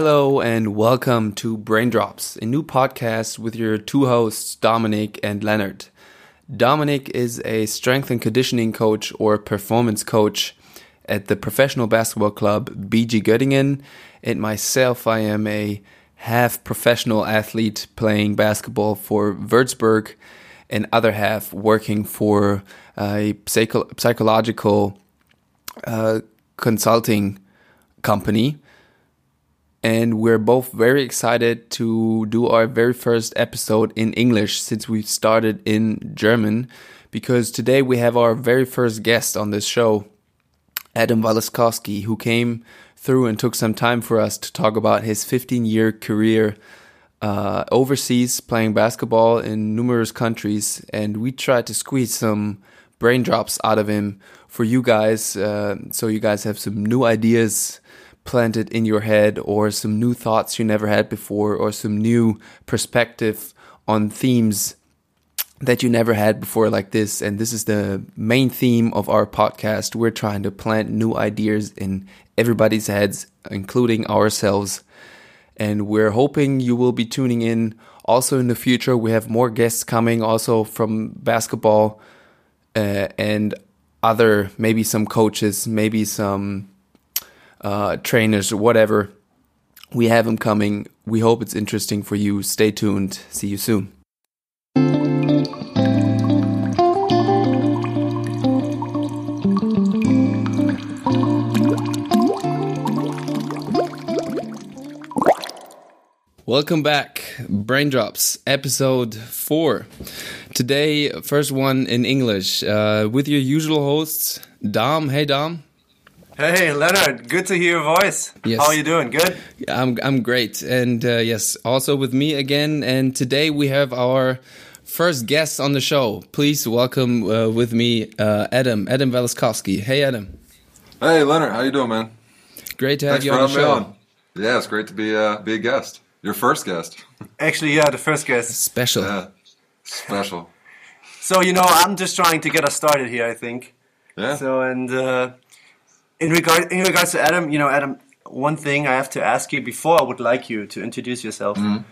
Hello and welcome to Brain Drops, a new podcast with your two hosts, Dominic and Leonard. Dominic is a strength and conditioning coach or performance coach at the professional basketball club BG Göttingen, and myself, I am a half professional athlete playing basketball for Würzburg, and other half working for a psycho psychological uh, consulting company and we're both very excited to do our very first episode in English since we started in German because today we have our very first guest on this show, Adam Waleskowski, who came through and took some time for us to talk about his 15 year career uh, overseas playing basketball in numerous countries. And we tried to squeeze some brain drops out of him for you guys uh, so you guys have some new ideas planted in your head or some new thoughts you never had before or some new perspective on themes that you never had before like this. And this is the main theme of our podcast. We're trying to plant new ideas in everybody's heads including ourselves. And we're hoping you will be tuning in. Also in the future we have more guests coming also from basketball uh, and other maybe some coaches maybe some uh, trainers or whatever. We have them coming. We hope it's interesting for you. Stay tuned. See you soon. Welcome back, Brain Drops, episode four. Today, first one in English, uh, with your usual hosts, Dom. Hey, Dom. Hey Leonard, good to hear your voice. Yes. How are you doing? Good. I'm I'm great, and uh, yes, also with me again. And today we have our first guest on the show. Please welcome uh, with me uh, Adam Adam Waleskowski. Hey Adam. Hey Leonard, how you doing, man? Great to have Thanks you on the show. On. Yeah, it's great to be uh, be a guest. Your first guest. Actually, yeah, the first guest. Special. Yeah, special. so you know, I'm just trying to get us started here. I think. Yeah. So and uh, in regard in regards to Adam, you know, Adam, one thing I have to ask you before I would like you to introduce yourself. Mm.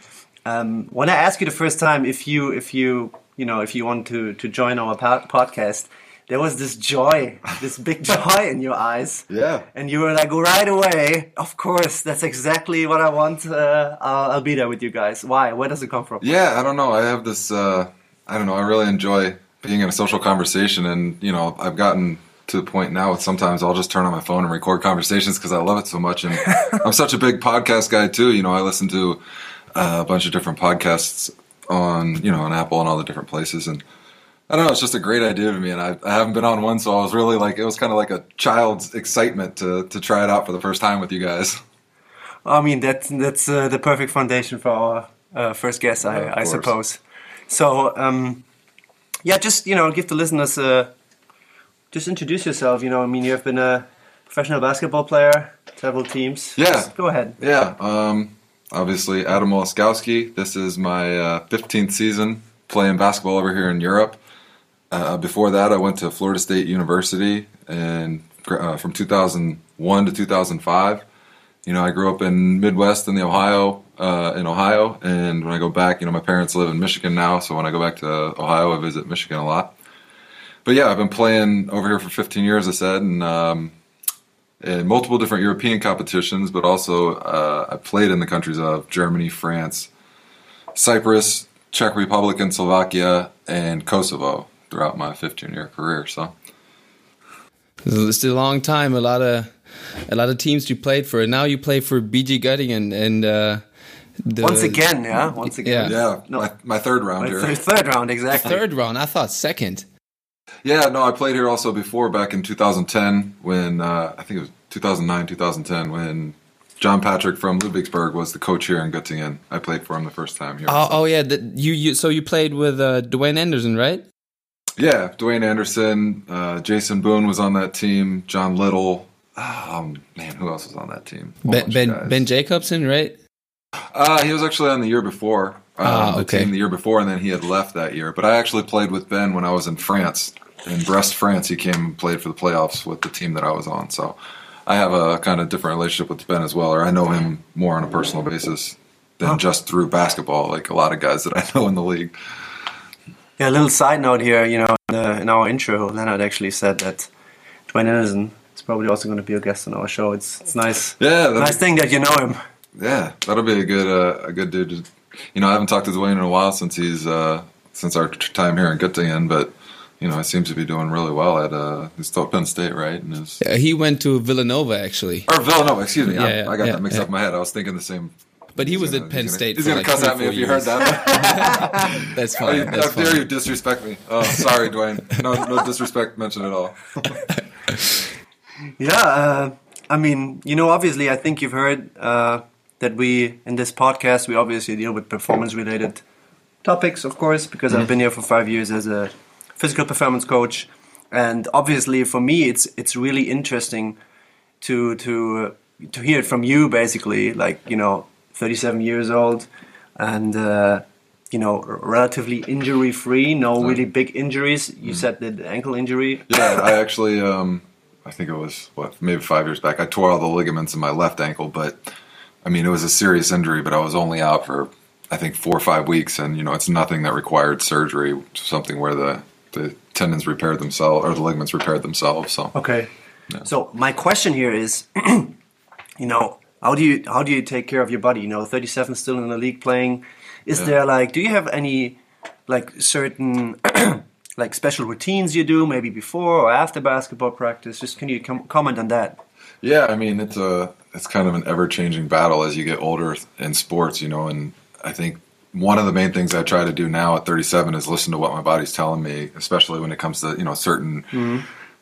Um, when I asked you the first time if you if you you know if you want to to join our podcast, there was this joy, this big joy in your eyes. Yeah. And you were like right away. Of course, that's exactly what I want. Uh, I'll, I'll, be there with you guys. Why? Where does it come from? Yeah, I don't know. I have this. Uh, I don't know. I really enjoy being in a social conversation, and you know, I've gotten to the point now with sometimes I'll just turn on my phone and record conversations because I love it so much. And I'm such a big podcast guy too. You know, I listen to uh, a bunch of different podcasts on, you know, on Apple and all the different places. And I don't know, it's just a great idea to me. And I, I haven't been on one, so I was really like, it was kind of like a child's excitement to, to try it out for the first time with you guys. I mean, that, that's uh, the perfect foundation for our uh, first guest, I, I suppose. So, um, yeah, just, you know, give the listeners a just introduce yourself. You know, I mean, you have been a professional basketball player, several teams. Yeah. Just go ahead. Yeah. Um, obviously, Adam Waleskowski. This is my uh, 15th season playing basketball over here in Europe. Uh, before that, I went to Florida State University and uh, from 2001 to 2005. You know, I grew up in Midwest in the Ohio, uh, in Ohio, and when I go back, you know, my parents live in Michigan now, so when I go back to Ohio, I visit Michigan a lot but yeah, I've been playing over here for 15 years. I said, and um, in multiple different European competitions, but also uh, I played in the countries of Germany, France, Cyprus, Czech Republic, and Slovakia, and Kosovo throughout my 15 year career. So it's a long time. A lot of a lot of teams you played for. And now you play for BG Göttingen and. Uh, the, once again, yeah. Once again, yeah. yeah no, my, my, third round my here. Third round, exactly. Third round. I thought second. Yeah, no, I played here also before back in 2010 when uh, I think it was 2009, 2010 when John Patrick from Ludwigsburg was the coach here in Göttingen. I played for him the first time here. Oh, so. oh yeah, the, you, you so you played with uh, Dwayne Anderson, right? Yeah, Dwayne Anderson, uh, Jason Boone was on that team. John Little, um, man, who else was on that team? Ben Ben, ben, Jacobson, right? Uh, he was actually on the year before. Um, ah, okay. The team the year before, and then he had left that year. But I actually played with Ben when I was in France in Brest, France. He came and played for the playoffs with the team that I was on. So I have a kind of different relationship with Ben as well, or I know him more on a personal basis than just through basketball, like a lot of guys that I know in the league. Yeah, a little side note here. You know, in, the, in our intro, Leonard actually said that Dwayne Anderson is probably also going to be a guest on our show. It's it's nice. Yeah, nice thing that you know him. Yeah, that'll be a good uh, a good dude. To, you know, I haven't talked to Dwayne in a while since he's uh, since our time here in Göttingen, but you know, he seems to be doing really well at uh, he's still at Penn State, right? And his, Uh, he went to Villanova actually, or Villanova, excuse me. Yeah, I, yeah, I got yeah, that mixed yeah. up in my head. I was thinking the same. but he was gonna- at Penn he's gonna- State. He's gonna like cuss at me four if you heard that. That's How fine. you- That's How dare you disrespect me? Oh, sorry, Dwayne. No, no disrespect mentioned at all. Yeah, uh, I mean, you know, obviously, I think you've heard uh, that we in this podcast we obviously deal with performance-related topics, of course, because I've been here for five years as a physical performance coach, and obviously, for me, it's it's really interesting to to uh, to hear it from you, basically, like you know, 37 years old, and. Uh, you know, relatively injury-free, no really big injuries. You said the ankle injury. Yeah, I actually, um, I think it was what maybe five years back. I tore all the ligaments in my left ankle, but I mean it was a serious injury. But I was only out for I think four or five weeks, and you know it's nothing that required surgery. Something where the the tendons repaired themselves or the ligaments repaired themselves. So Okay. So my question here is, you know, how do you how do you take care of your body? You know, 37 still in the league playing. Is Yeah. there like, do you have any like certain like special routines you do maybe before or after basketball practice? Just can you com- comment on that? Yeah, I mean it's a it's kind of an ever changing battle as you get older in sports, you know. And I think one of the main things I try to do now at 37 is listen to what my body's telling me, especially when it comes to you know certain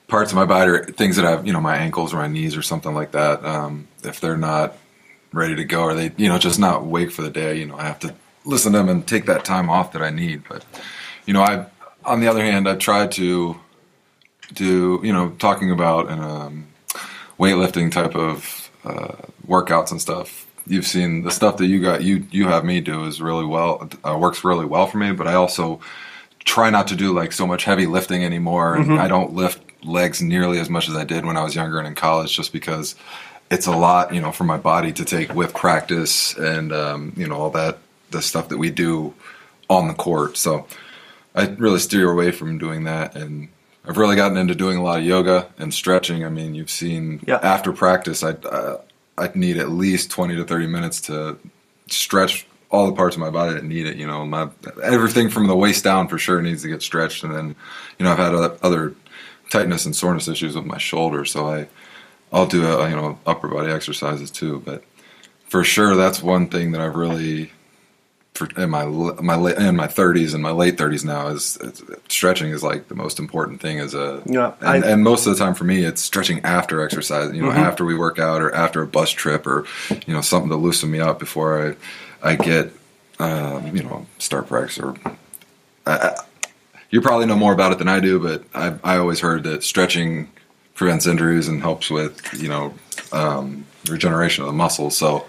parts of my body, or things that I've you know my ankles or my knees or something like that. Um, if they're not ready to go, or they you know just not wake for the day, you know, I have to listen to them and take that time off that I need. But you know, I on the other hand, I try to do you know talking about an um, weightlifting type of uh, workouts and stuff. You've seen the stuff that you got you you have me do is really well uh, works really well for me. But I also try not to do like so much heavy lifting anymore. And I don't lift legs nearly as much as I did when I was younger and in college, just because it's a lot, you know, for my body to take with practice and um, you know all that the stuff that we do on the court. So I really steer away from doing that and. I've really gotten into doing a lot of yoga and stretching. I mean, you've seen Yeah. after practice, I uh, I need at least twenty to thirty minutes to stretch all the parts of my body that need it. You know, my everything from the waist down for sure needs to get stretched, and then you know I've had other, tightness and soreness issues with my shoulder, so I I'll do uh you know upper body exercises too. But for sure, that's one thing that I've really for in my my late in my 30s and my late 30s now is, is stretching is like the most important thing as a Yeah, and, I- and most of the time for me it's stretching after exercise you know after we work out or after a bus trip or you know something to loosen me up before I I get um, you know start practice or I, I, you probably know more about it than I do but I I always heard that stretching prevents injuries and helps with you know um, regeneration of the muscles. So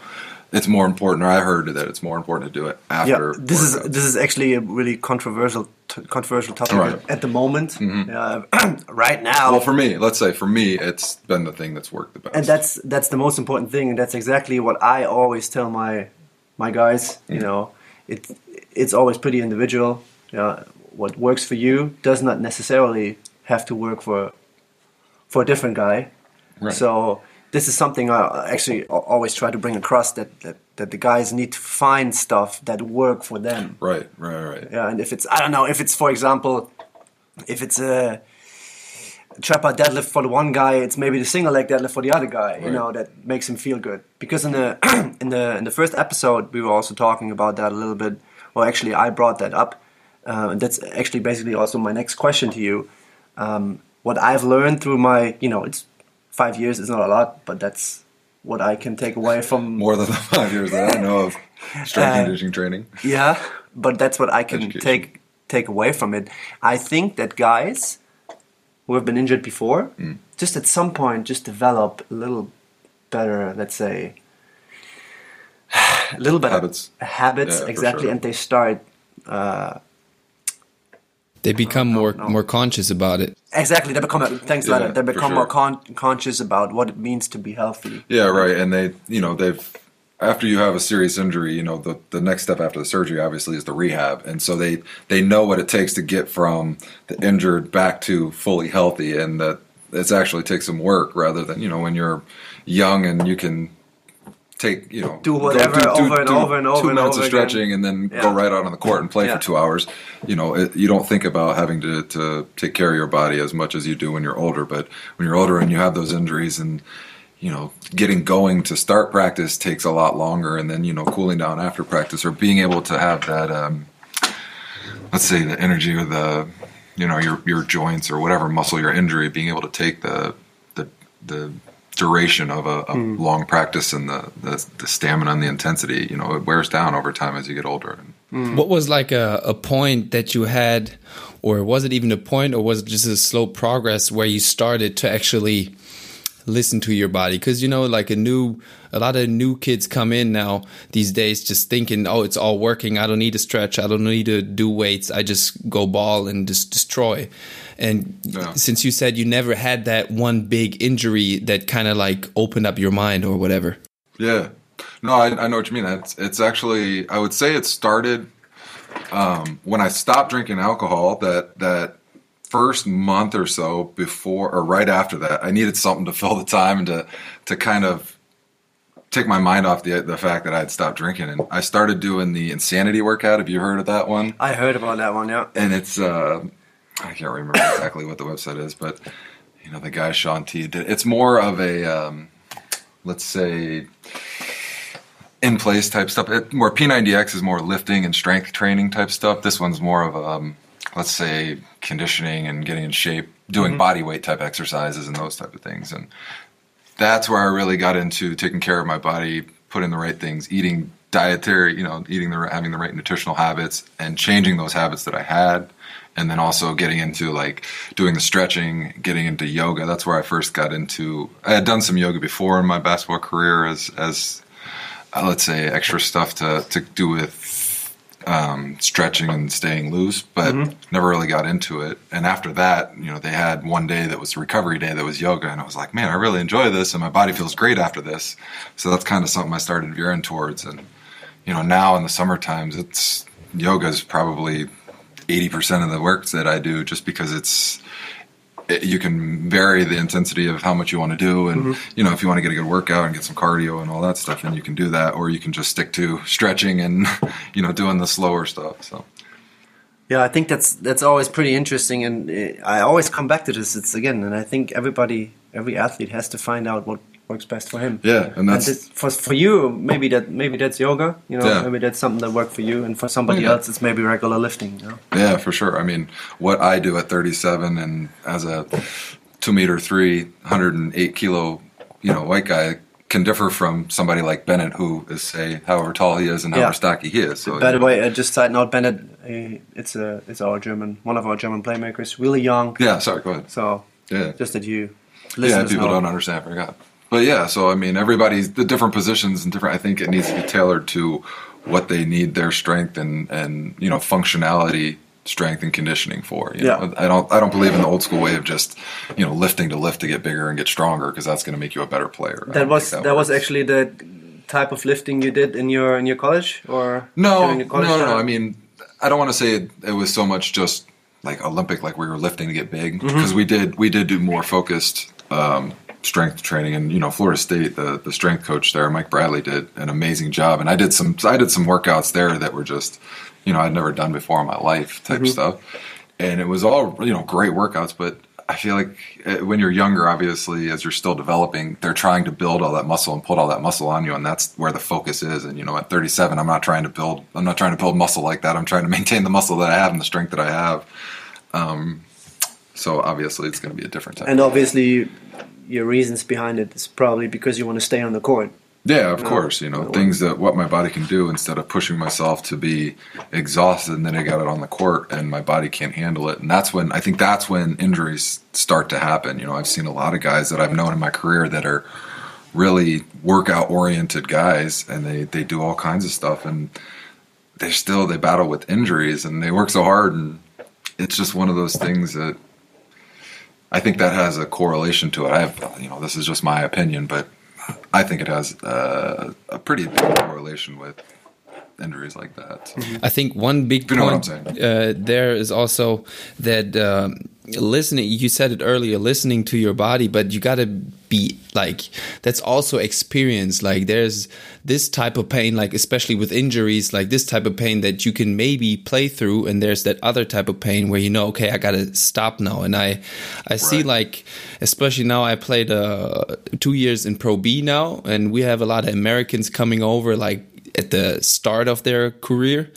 it's more important or I heard that it's more important to do it after yeah, this is this is actually a really controversial t- controversial topic Right. at the moment. Uh, right now, Well, for me, let's say for me, it's been the thing that's worked the best. and that's that's the most important thing and that's exactly what i always tell my my guys you know it it's always pretty individual yeah what works for you does not necessarily have to work for for a different guy Right. so this is something i actually always try to bring across that, that that the guys need to find stuff that work for them right, right, right. yeah, and if it's I don't know if it's for example, if it's a trap bar deadlift for the one guy, it's maybe the single leg deadlift for the other guy. You know that makes him feel good. Because in the in the in the first episode, we were also talking about that a little bit. Well, actually, I brought that up, uh, and that's actually basically also my next question to you. Um, what I've learned through my, you know, it's five years. is not a lot, but that's what I can take away from More than the five years that I know of strength Uh, conditioning training. yeah, but that's what I can Education. take take away from it. I think that guys who have been injured before, Mm. just at some point, just develop a little better, let's say, a little better Habits. habits Yeah, exactly, sure. and they start uh, They become more more conscious about it. Exactly, they become thanks, Yeah, Leonard. They become sure. more con- conscious about what it means to be healthy. Yeah, right. And they, you know, they've after you have a serious injury, you know, the the next step after the surgery obviously is the rehab, and so they they know what it takes to get from the injured back to fully healthy, and that it's actually takes some work rather than you know when you're young and you can take you know Do whatever over and over and over two and minutes over of again. stretching and then Yeah. go right out on the court and play Yeah. for two hours. You know, it, you don't think about having to to take care of your body as much as you do when you're older, but when you're older and you have those injuries and you know, getting going to start practice takes a lot longer, and then you know, cooling down after practice or being able to have that, um, let's say, the energy or the, you know, your your joints or whatever muscle your injury, being able to take the the the duration of a, a hmm. long practice and the, the the stamina and the intensity, you know, it wears down over time as you get older. Hmm. What was like a, a point that you had, or was it even a point, or was it just a slow progress where you started to actually listen to your body? Because you know, like a new, a lot of new kids come in now these days just thinking, oh, it's all working. I don't need to stretch. I don't need to do weights. I just go ball and just destroy. And Yeah. since you said you never had that one big injury that kind of like opened up your mind or whatever. Yeah. No, I, I know what you mean. It's, it's actually, I would say it started um, when I stopped drinking alcohol. That that first month or so before or right after that, I needed something to fill the time and to to kind of take my mind off the the fact that I had stopped drinking. And I started doing the insanity workout. Have you heard of that one? I heard about that one, yeah. and it's uh, I can't remember exactly what the website is, but you know the guy Shaun T did. It's more of a um, let's say in place type stuff. It, more P90X is more lifting and strength training type stuff. This one's more of um, let's say conditioning and getting in shape, doing body weight type exercises and those type of things. And that's where I really got into taking care of my body, putting the right things, eating dietary, you know, eating the having the right nutritional habits, and changing those habits that I had, and then also getting into like doing the stretching, getting into yoga. That's where I first got into. I had done some yoga before in my basketball career as as uh, let's say extra stuff to to do with um, stretching and staying loose, but never really got into it. And after that, you know, they had one day that was recovery day that was yoga, and I was like, man, I really enjoy this, and my body feels great after this. So that's kind of something I started veering towards. And you know, now in the summer times, it's yoga is probably eighty percent of the work that I do, just because it's it, you can vary the intensity of how much you want to do and you know if you want to get a good workout and get some cardio and all that stuff then you can do that or you can just stick to stretching and you know doing the slower stuff so Yeah, I think that's that's always pretty interesting, and uh, I always come back to this. It's again, and I think everybody, every athlete has to find out what works best for him. yeah and And that's this, for for you, maybe that maybe that's yoga. You know, Yeah. maybe that's something that worked for you, and for somebody Yeah. else, it's maybe regular lifting. You know? yeah for sure i mean what i do at 37 and as a two meter three 108 kilo you know white guy can differ from somebody like bennett who is say however tall he is and however Yeah. stocky he is so By the way, uh, just side note, Bennett, uh, it's a it's our German, one of our German playmakers, really young. yeah sorry go ahead So yeah just that you yeah, people know. don't understand. I forgot. But yeah, so I mean, everybody's the different positions and different. I think it needs to be tailored to what they need their strength and and you know functionality, strength and conditioning for. You Yeah. know? I don't I don't believe in the old school way of just you know lifting to lift to get bigger and get stronger because that's going to make you a better player. That was think that, was actually the type of lifting you did in your in your college, or No, no, college no, no. time? I mean, I don't want to say it, it was so much just like Olympic, like we were lifting to get big, Mm-hmm. because we did we did do more focused um, strength training, and you know, Florida State, the the strength coach there, Mike Bradley, did an amazing job, and I did some I did some workouts there that were just, you know, I'd never done before in my life type Mm-hmm. stuff, and it was all you know great workouts, but. I feel like uh, when you're younger, obviously, as you're still developing, they're trying to build all that muscle and put all that muscle on you, and that's where the focus is. And you know, at 37, I'm not trying to build. I'm not trying to build muscle like that. I'm trying to maintain the muscle that I have and the strength that I have. Um, so obviously, it's going to be a different time. and obviously, your reasons behind it is probably because you want to stay on the court. Yeah, of course. You know, things that what my body can do instead of pushing myself to be exhausted and then I got it on the court and my body can't handle it. And that's when I think that's when injuries start to happen. You know, I've seen a lot of guys that I've known in my career that are really workout oriented guys and they, they do all kinds of stuff and they still they battle with injuries and they work so hard and it's just one of those things that I think that has a correlation to it. I have, you know, this is just my opinion, but I think it has uh, a pretty big correlation with injuries like that. So. I think one big You point uh, there is also that um, listening. You said it earlier, listening to your body, but you got to be like that's also experience. Like there's this type of pain, like especially with injuries, like this type of pain that you can maybe play through, and there's that other type of pain where you know, okay, I got to stop now. And I, I see like, especially now, I played uh, two years in Pro B now, and we have a lot of Americans coming over, like at the start of their career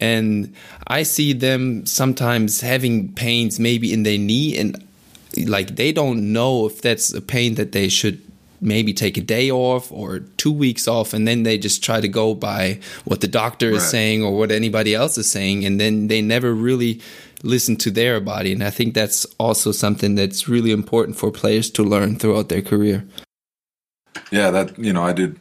and i see them sometimes having pains maybe in their knee and like they don't know if that's a pain that they should maybe take a day off or two weeks off and then they just try to go by what the doctor is saying or what anybody else is saying and then they never really listen to their body and i think that's also something that's really important for players to learn throughout their career Yeah, that you know, I did.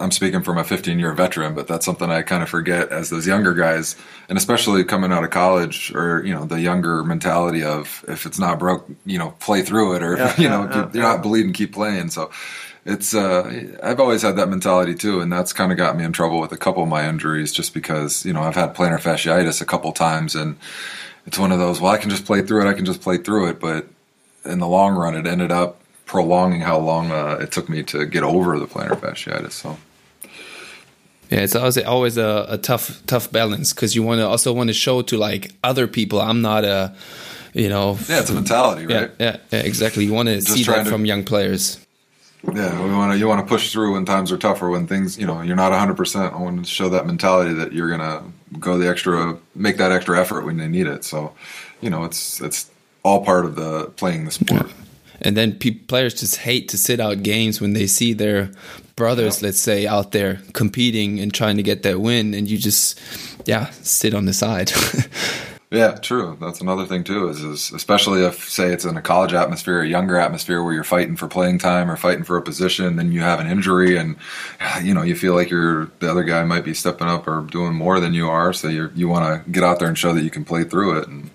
I'm speaking from a 15 year veteran, but that's something I kind of forget as those younger guys, and especially coming out of college or you know the younger mentality of if it's not broke, you know, play through it, or Yeah, if, you yeah, know yeah, you're not bleeding, keep playing. So it's uh, I've always had that mentality too, and that's kind of got me in trouble with a couple of my injuries, just because you know I've had plantar fasciitis a couple times, and it's one of those. Well, I can just play through it. I can just play through it, but in the long run, it ended up prolonging how long uh, it took me to get over the plantar fasciitis. So. Yeah, it's always always a, a tough tough balance because you want to also want to show to like other people I'm not a, you know. Yeah, it's a mentality, right? yeah, yeah, exactly. You want to see that to- from young players. Yeah, we want to. You want to push through when times are tougher, when things, you know, you're not 100. percent I want to show that mentality that you're gonna go the extra, make that extra effort when they need it. So, you know, it's it's all part of the playing the sport. And then pe- players just hate to sit out games when they see their brothers, let's say, out there competing and trying to get that win, and you just, yeah, sit on the side. Yeah, true. That's another thing too. Is, is especially if say it's in a college atmosphere, a younger atmosphere where you're fighting for playing time or fighting for a position, then you have an injury, and you know you feel like you're the other guy might be stepping up or doing more than you are. So you you want to get out there and show that you can play through it, and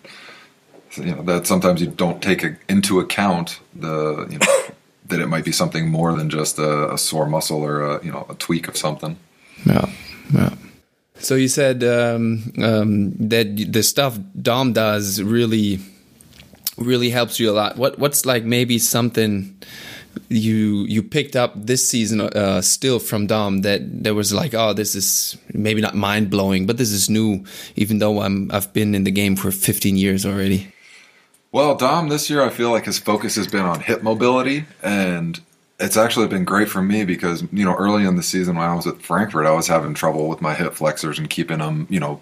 you know that sometimes you don't take a, into account the you know that it might be something more than just a, a sore muscle or a you know a tweak of something. Yeah, yeah. So you said um, um, that the stuff Dom does really, really helps you a lot. What what's like maybe something you you picked up this season uh, still from Dom that there was like, oh, this is maybe not mind blowing, but this is new. Even though I'm I've been in the game for 15 years already. Well, Dom, this year I feel like his focus has been on hip mobility, and it's actually been great for me because you know early in the season when I was at Frankfurt, I was having trouble with my hip flexors and keeping them, you know,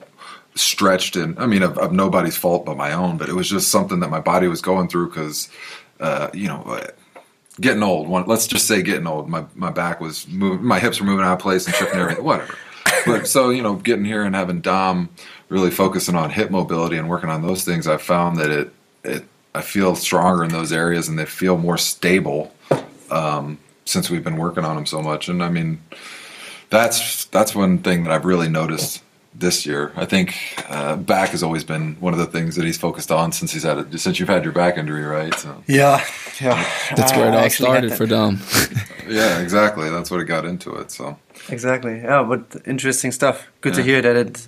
stretched. And I mean, of, of nobody's fault but my own, but it was just something that my body was going through because, uh, you know. uh, Getting old. Let's just say getting old. My my back was moving, my hips were moving out of place and tripping everything. Whatever. But so you know, getting here and having Dom really focusing on hip mobility and working on those things, I found that it it I feel stronger in those areas and they feel more stable um, since we've been working on them so much. And I mean, that's that's one thing that I've really noticed this year. I think uh, back has always been one of the things that he's focused on since he's had it since you've had your back injury, right? So Yeah, yeah. That's where it all started for Dom. yeah, exactly. That's what it got into it. So Exactly. Yeah, but interesting stuff. Good to hear that it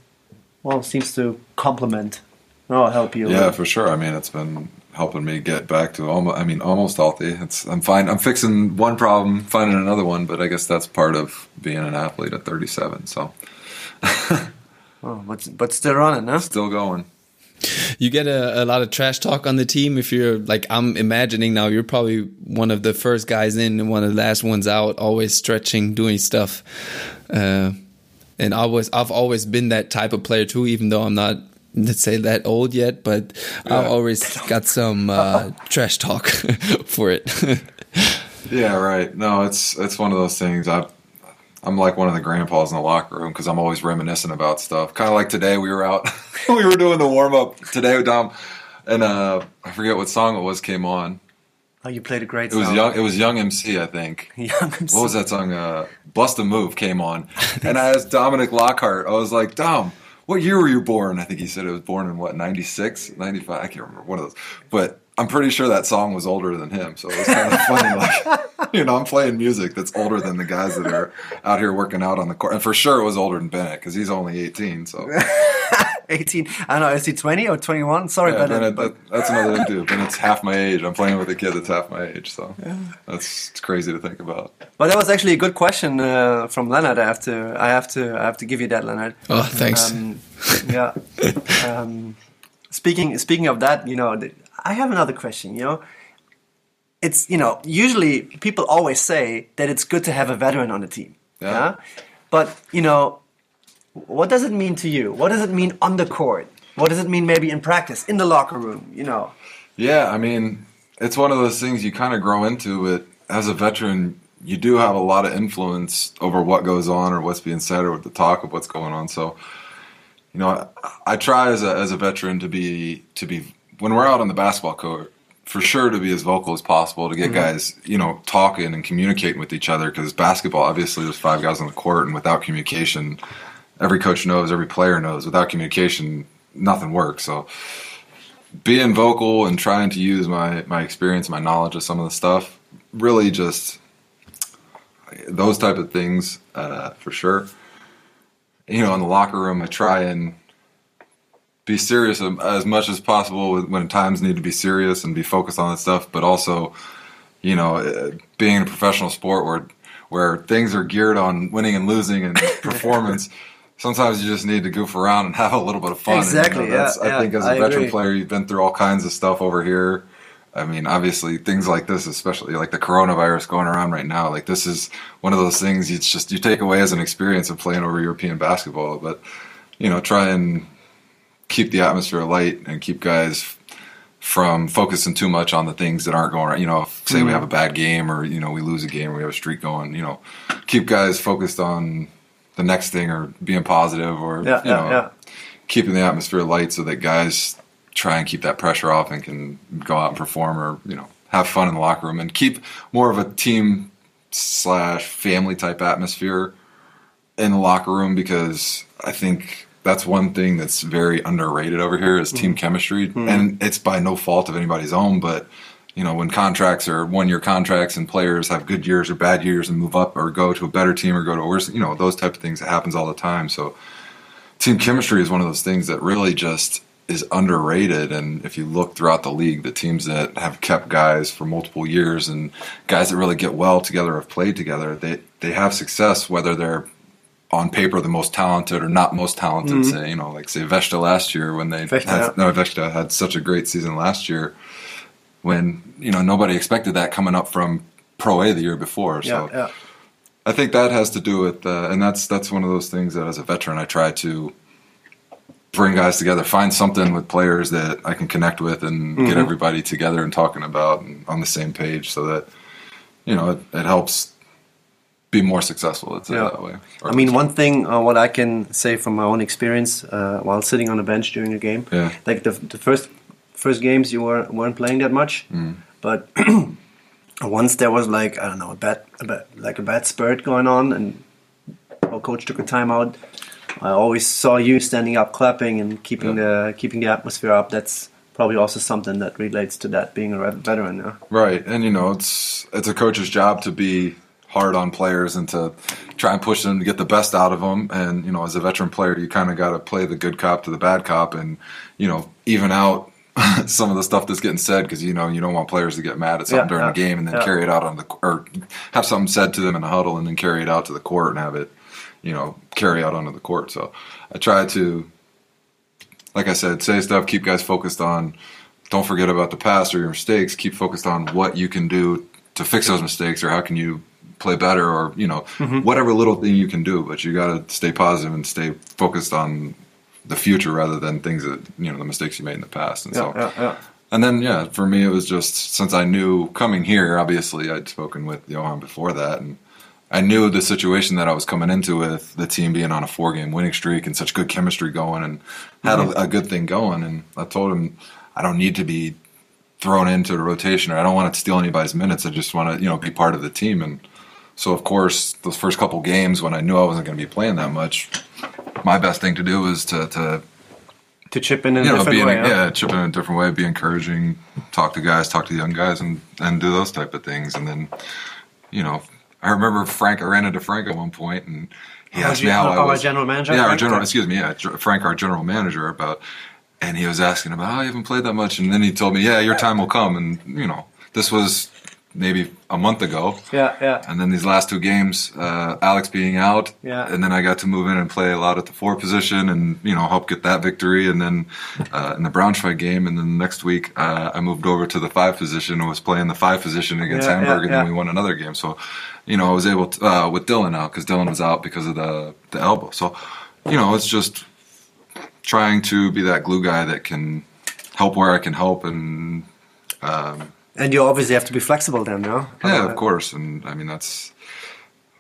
well seems to complement or help you. yeah, for sure. I mean, it's been helping me get back to almost. I mean, almost healthy. It's I'm fine. I'm fixing one problem, finding another one. But I guess that's part of being an athlete at 37. So Oh, but but still running, huh? still going. You get a, a lot of trash talk on the team if you're like I'm imagining now you're probably one of the first guys in and one of the last ones out, always stretching, doing stuff. Uh, and I was I've always been that type of player too, even though I'm not let's say that old yet, but I've always got some uh, trash talk for it. Yeah, right. No, it's it's one of those things. I I'm like one of the grandpas in the locker room because I'm always reminiscing about stuff. Kind of like today, we were out, we were doing the warm up today with Dom, and uh, I forget what song it was came on. Oh, you played a great song. It was song. young. It was Young MC, I think. Young MC. What was that song? Uh, Bust a Move came on, and I asked Dominic Lockhart. I was like, Dom, what year were you born? I think he said it was born in what, 96, 95? I can't remember, one of those. But I'm pretty sure that song was older than him. So it was kind of funny. Like, you know, I'm playing music that's older than the guys that are out here working out on the court. And for sure it was older than Bennett because he's only 18. So 18. I don't know. Is he 20 or 21? Sorry, yeah, Bennett. Bennett, but that, that's another thing too. Bennett's half my age. I'm playing with a kid that's half my age. So that's it's crazy to think about. but that was actually a good question uh, from Leonard. I have to. I have to. I have to give you that, Leonard. Oh, thanks. Um, yeah. Um, speaking speaking of that, you know, I have another question. You know, it's you know, usually people always say that it's good to have a veteran on the team. Yeah. But you know, what does it mean to you? What does it mean on the court? What does it mean maybe in practice, in the locker room? You know. Yeah, I mean, it's one of those things you kind of grow into it. As a veteran, you do have a lot of influence over what goes on or what's being said or the talk of what's going on. So, you know, I, I try as a as a veteran to be to be when we're out on the basketball court for sure to be as vocal as possible to get guys you know talking and communicating with each other because basketball obviously there's five guys on the court and without communication every coach knows every player knows without communication nothing works so being vocal and trying to use my my experience, my knowledge of some of the stuff, really just those type of things uh, for sure. You know, in the locker room, I try and be serious as much as possible when times need to be serious and be focused on that stuff. But also, you know, uh, being a professional sport where where things are geared on winning and losing and performance. Sometimes you just need to goof around and have a little bit of fun. And, you know, Exactly, yeah, I yeah, think as a I veteran agree. player, you've been through all kinds of stuff over here. I mean, obviously, things like this, especially like the coronavirus going around right now, like this is one of those things you just you take away as an experience of playing over European basketball. But you know, try and keep the atmosphere light and keep guys from focusing too much on the things that aren't going right. You know, if, say we mm-hmm. have a bad game or you know we lose a game or we have a streak going. You know, keep guys focused on the next thing or being positive or Yeah, you yeah, know yeah. keeping the atmosphere light so that guys try and keep that pressure off and can go out and perform or you know have fun in the locker room and keep more of a team slash family type atmosphere in the locker room because I think that's one thing that's very underrated over here is team hmm. chemistry. Hmm. And it's by no fault of anybody's own but you know when contracts are one year contracts and players have good years or bad years and move up or go to a better team or go to a worse you know those type of things that happens all the time. So team chemistry is one of those things that really just is underrated. And if you look throughout the league the teams that have kept guys for multiple years and guys that really get well together have played together they they have success whether they're on paper the most talented or not most talented. Say you know like say Vechta last year when they Vechta, had, no Vechta had such a great season last year when you know nobody expected that coming up from Pro A the year before. So Yeah, yeah. I think that has to do with, uh, and that's that's one of those things that as a veteran I try to bring guys together, find something with players that I can connect with, and Mm-hmm. get everybody together and talking about and on the same page, so that you know it, it helps be more successful. Let's say Yeah. that way. I mean, one thing uh, what I can say from my own experience uh, while sitting on the bench during a game, Yeah. like the, the first first games you were weren't playing that much, Mm. but once there was like I don't know a bad, a bad like a bad spurt going on, and our coach took a timeout. I always saw you standing up, clapping, and keeping the keeping the atmosphere up. That's probably also something that relates to that being a veteran. Yeah? Right, and you know it's it's a coach's job to be hard on players and to try and push them to get the best out of them. And you know, as a veteran player, you kind of got to play the good cop to the bad cop, and you know, even out some of the stuff that's getting said because you know you don't want players to get mad at something Yeah, during yeah, the game and then yeah. carry it out on the or have something said to them in a huddle and then carry it out to the court and have it you know carry out onto the court. So I try to like I said, say stuff, keep guys focused on don't forget about the past or your mistakes. Keep focused on what you can do to fix those mistakes or how can you play better or, you know, mm-hmm. whatever little thing you can do. But you got to stay positive and stay focused on the future rather than things that, you know, the mistakes you made in the past. And so, yeah, yeah. and then, yeah, for me, it was just since I knew coming here, obviously, I'd spoken with Johan before that. And I knew the situation that I was coming into with the team being on a four game winning streak and such good chemistry going and had a, mm-hmm. a good thing going. And I told him, I don't need to be thrown into the rotation or I don't want to steal anybody's minutes. I just want to, you know, be part of the team. And so, of course, those first couple games when I knew I wasn't going to be playing that much, my best thing to do was to to to chip in in you a different in, way. yeah chip in a different way, be encouraging, talk to guys, talk to young guys, and and do those type of things, and then you know I remember Frank. I ran into Frank at one point, and he asked you- me how oh, I our general manager, Yeah, our general. Excuse me. Yeah, Frank, our general manager, about, and he was asking about, oh, you haven't played that much, and then he told me, yeah, your time will come, and you know, this was maybe a month ago, yeah, yeah. and then these last two games, uh, Alex being out, Yeah. and then I got to move in and play a lot at the four position, and you know, help get that victory, and then uh, in the Braunschweig game, and then next week uh, I moved over to the five position and was playing the five position against Yeah, Hamburg, yeah, and then we won another game. So, you know, I was able to uh, with Dylan out because Dylan was out because of the the elbow. So, you know, it's just trying to be that glue guy that can help where I can help, and um, And you obviously have to be flexible then, no? yeah, of course. And I mean, that's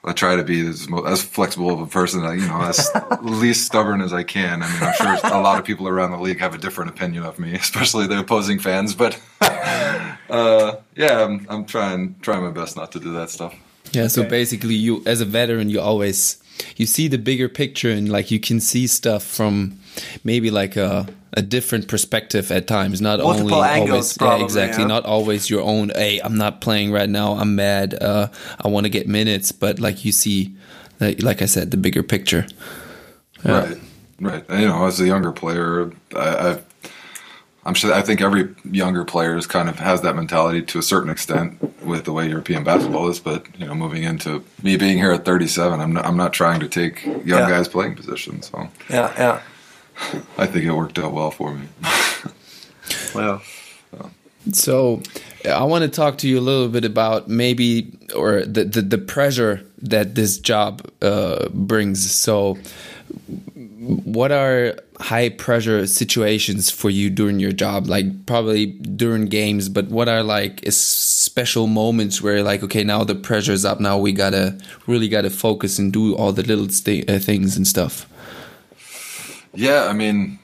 I try to be as as flexible of a person, you know, as least stubborn as I can. I mean, I'm sure a lot of people around the league have a different opinion of me, especially the opposing fans. But uh, yeah, I'm, I'm trying trying my best not to do that stuff. Yeah, so Okay. basically, you as a veteran, you always you see the bigger picture and like you can see stuff from maybe like a a different perspective at times. Not Multiple only angles, always, probably, yeah, exactly. yeah. Not always your own. Hey, I'm not playing right now. I'm mad. Uh, I want to get minutes, but like you see, like, like I said, the bigger picture. Yeah. Right, right. And, you know, as a younger player, I, I, I'm sure. I think every younger player is kind of has that mentality to a certain extent with the way European basketball is. But you know, moving into me being here at 37, I'm not, I'm not trying to take young Yeah. guys playing positions. So Yeah, yeah. I think it worked out well for me. Well, So I want to talk to you a little bit about maybe or the the, the pressure that this job uh, brings. So what are high pressure situations for you during your job like probably during games but what are like special moments where like okay now the pressure's up now we gotta really gotta focus and do all the little uh, things and stuff Yeah, I mean,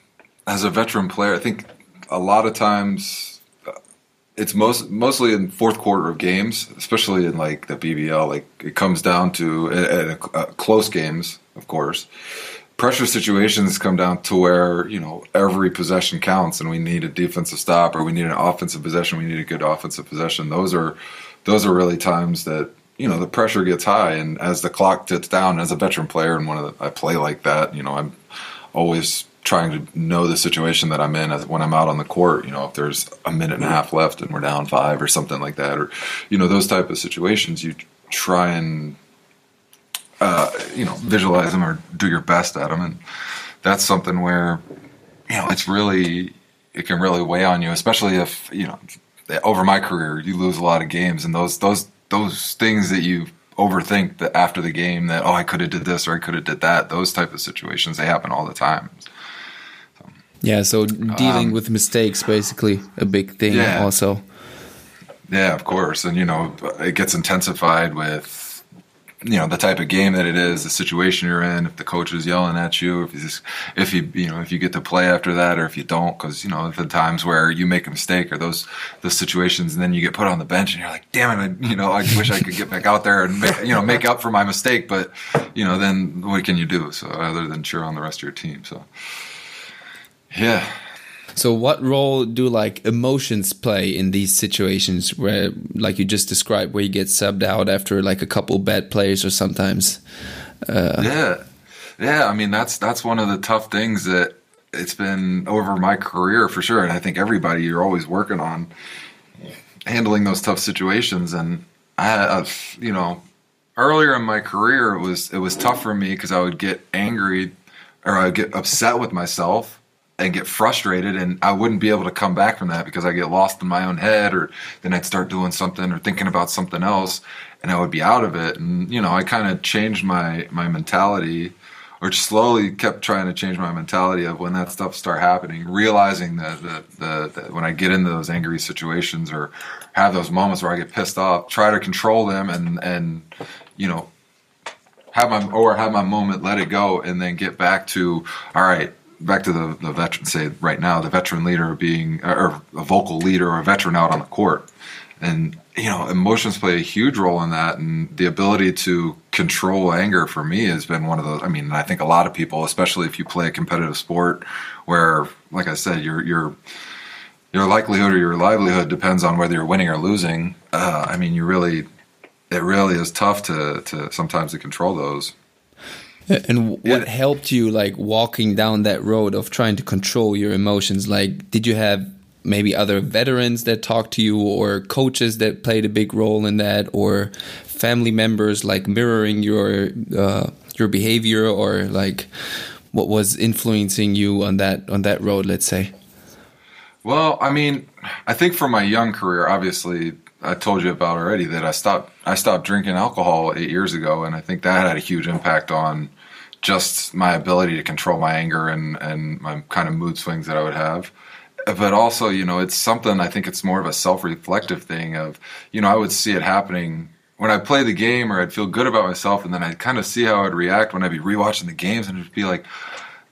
as a veteran player, I think a lot of times uh, it's most mostly in fourth quarter of games, especially in like the BBL. Like it comes down to uh, uh, close games, of course. Pressure situations come down to where you know every possession counts, and we need a defensive stop, or we need an offensive possession. We need a good offensive possession. Those are those are really times that you know the pressure gets high, and as the clock ticks down, as a veteran player, and one of the, I play like that, you know, I'm always trying to know the situation that I'm in as when I'm out on the court. You know, if there's a minute and a half left and we're down five or something like that, or you know, those type of situations, you try and uh, you know visualize them or do your best at them, and that's something where you know it's really it can really weigh on you, especially if you know over my career you lose a lot of games, and those those those things that you overthink that after the game that oh I could have did this or I could have did that. Those type of situations they happen all the time. Yeah so dealing Um, with mistakes basically a big thing Yeah. also. Yeah, of course, and you know it gets intensified with you know the type of game that it is, the situation you're in. If the coach is yelling at you, if you just, if you you know if you get to play after that, or if you don't, because you know the times where you make a mistake or those those situations, and then you get put on the bench, and you're like, damn it, you know I wish I could get back out there and make, you know make up for my mistake, but you know then what can you do? So other than cheer on the rest of your team, so yeah. So, what role do like emotions play in these situations where, like you just described, where you get subbed out after like a couple bad plays or sometimes? Uh, yeah, yeah. I mean, that's that's one of the tough things that it's been over my career for sure, and I think everybody you're always working on handling those tough situations. And I, I've, you know, earlier in my career, it was it was tough for me because I would get angry or I would get upset with myself and get frustrated and I wouldn't be able to come back from that because I get lost in my own head or then I'd start doing something or thinking about something else and I would be out of it. And you know I kind of changed my my mentality or slowly kept trying to change my mentality of when that stuff start happening realizing that the, the, the when I get into those angry situations or have those moments where I get pissed off try to control them and and you know have my or have my moment, let it go, and then get back to all right, back to the the veteran. Say right now, the veteran leader being or a vocal leader or a veteran out on the court, and you know emotions play a huge role in that. And the ability to control anger for me has been one of those i mean i think a lot of people especially if you play a competitive sport where like i said your your your likelihood or your livelihood depends on whether you're winning or losing. Uh, i mean you really it really is tough to to sometimes to control those and what helped you like walking down that road of trying to control your emotions? Like did you have maybe other veterans that talked to you or coaches that played a big role in that or family members like mirroring your uh, your behavior or like what was influencing you on that on that road let's say? Well i mean i think for my young career obviously i told you about already that i stopped i stopped drinking alcohol eight years ago and i think that had a huge impact on just my ability to control my anger and and my kind of mood swings that i would have but also, you know, it's something I think it's more of a self-reflective thing of, you know, I would see it happening when I play the game or I'd feel good about myself and then I'd kind of see how I'd react when I'd be rewatching the games and it'd be like,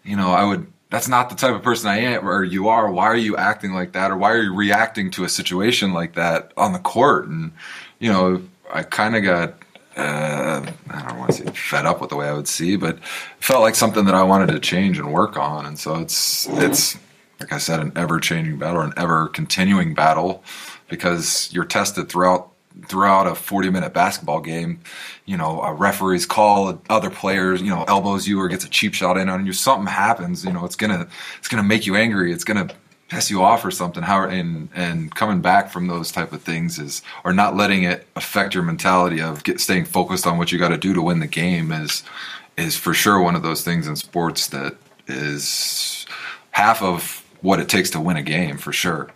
you know, I would that's not the type of person I am or you are. Why are you acting like that or why are you reacting to a situation like that on the court? And you know, I kind of got uh, I don't want to say fed up with the way I would see, but felt like something that I wanted to change and work on. And so it's it's like I said, an ever changing battle, an ever continuing battle, because you're tested throughout throughout a 40 minute basketball game. You know, a referee's call, other players, you know, elbows you or gets a cheap shot in on you. Something happens, you know, it's gonna it's gonna make you angry. It's gonna piss you off or something. How and and coming back from those type of things is or not letting it affect your mentality of get, staying focused on what you got to do to win the game is is for sure one of those things in sports that is half of what it takes to win a game for sure.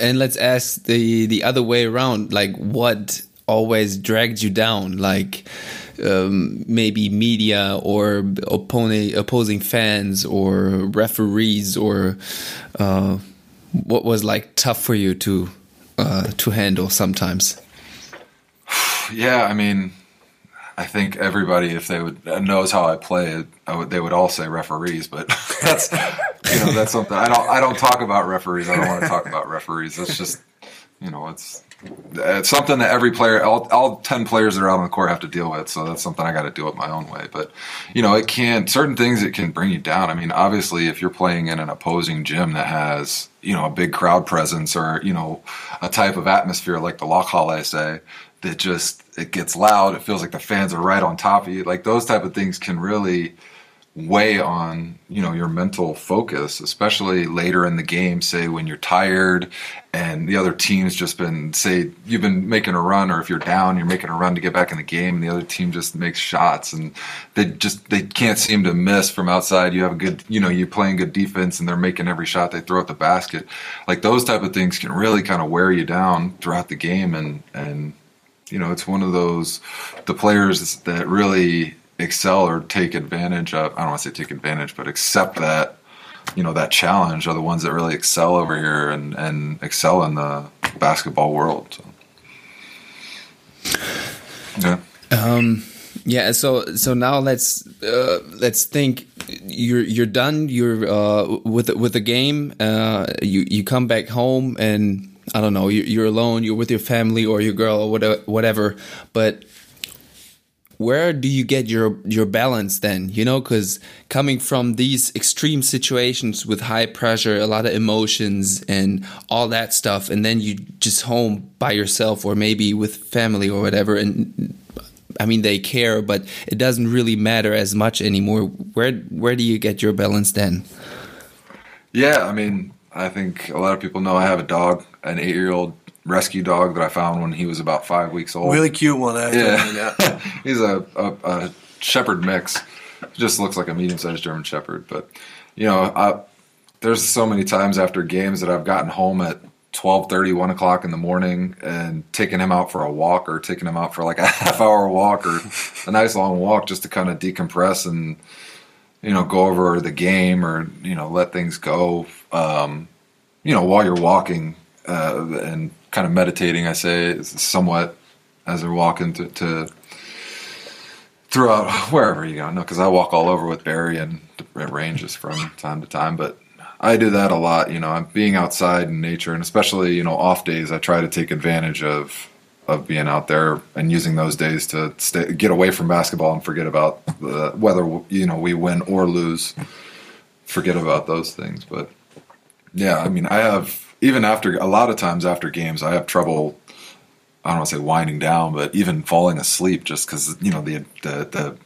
And let's ask the the other way around. Like, what always dragged you down? Like, um, maybe media or opponent, opposing fans or referees or uh, what was like tough for you to uh, to handle sometimes? Yeah, I mean, I think everybody, if they would knows how I play, I would, they would all say referees. But that's you know that's something I don't I don't talk about referees. I don't want to talk about referees. That's just you know it's it's something that every player, all, all ten players that are out on the court have to deal with. So that's something I got to deal with my own way. But you know, it can certain things it can bring you down. I mean, obviously, if you're playing in an opposing gym that has you know a big crowd presence or you know a type of atmosphere like the Lokhalle, I say that just it gets loud. It feels like the fans are right on top of you. Like those type of things can really weigh on you know your mental focus especially later in the game say when you're tired and the other team's just been say you've been making a run or if you're down you're making a run to get back in the game and the other team just makes shots and they just they can't seem to miss from outside. You have a good you know you're playing good defense and they're making every shot they throw at the basket. Like those type of things can really kind of wear you down throughout the game and and you know, it's one of those the players that really excel or take advantage of. I don't want to say take advantage, but accept that you know that challenge are the ones that really excel over here and and excel in the basketball world. So. Yeah. Um, yeah. So so now let's uh, let's think. You're you're done. You're uh, with with the game. Uh, you you come back home and I don't know, you're alone, you're with your family or your girl or whatever, whatever. But where do you get your your balance then? You know, because coming from these extreme situations with high pressure, a lot of emotions and all that stuff, and then you just home by yourself or maybe with family or whatever, and I mean they care, but it doesn't really matter as much anymore. Where where do you get your balance then? Yeah, I mean, I think a lot of people know I have a dog, an eight year old rescue dog that I found when he was about five weeks old. Really cute one, actually. Yeah, he's a, a, a, shepherd mix. Just looks like a medium sized German shepherd. But you know, I, there's so many times after games that I've gotten home at 12 30 1 o'clock in the morning and taking him out for a walk or taking him out for like a half hour walk or a nice long walk just to kind of decompress and you know go over the game or you know let things go um, you know, while you're walking uh, and kind of meditating, I say somewhat as they're walking to, to throughout wherever you go. No, because I walk all over with Barry and it ranges from time to time. But I do that a lot. You know, I'm being outside in nature, and especially you know off days, I try to take advantage of of being out there and using those days to stay, get away from basketball and forget about the, whether you know we win or lose. Forget about those things, but yeah, I mean, I have even after a lot of times after games, I have trouble. I don't want to say winding down, but even falling asleep just because you know the the the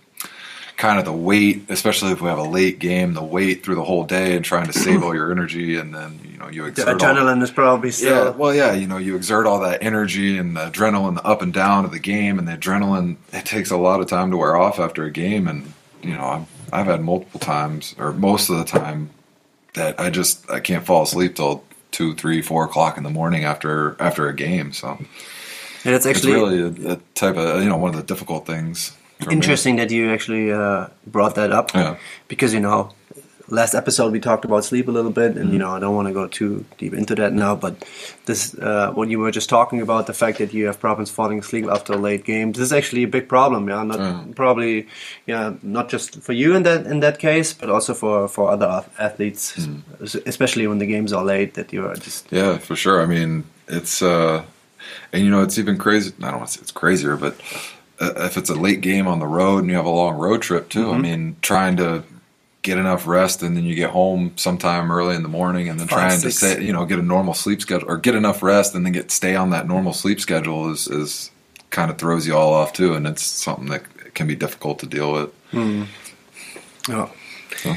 kind of the weight, especially if we have a late game, the weight through the whole day and trying to save all your energy, and then you know you The exert all, adrenaline is probably still. yeah, well, yeah, you know, you exert all that energy and the adrenaline, the up and down of the game, and the adrenaline. It takes a lot of time to wear off after a game, and you know, I've, I've had multiple times, or most of the time, that I just I can't fall asleep till two, three, four o'clock in the morning after after a game. So And it's it's actually really a, a type of you know one of the difficult things. for me. interesting that you actually uh, brought that up Yeah. because you know last episode we talked about sleep a little bit and you Mm-hmm. know i don't want to go too deep into that now but this uh, what you were just talking about the fact that you have problems falling asleep after a late game this is actually a big problem yeah not Yeah. probably yeah not just for you in that in that case but also for for other athletes Mm-hmm. especially when the games are late that you are just Yeah, for sure. I mean, it's uh, and you know, it's even crazy. I don't want to say it's crazier, but uh, if it's a late game on the road and you have a long road trip too, Mm-hmm. I mean, trying to get enough rest and then you get home sometime early in the morning and then Five, trying six. to say, you know, get a normal sleep schedule or get enough rest and then get stay on that normal sleep schedule is is kind of throws you all off too, and it's something that can be difficult to deal with. oh. So.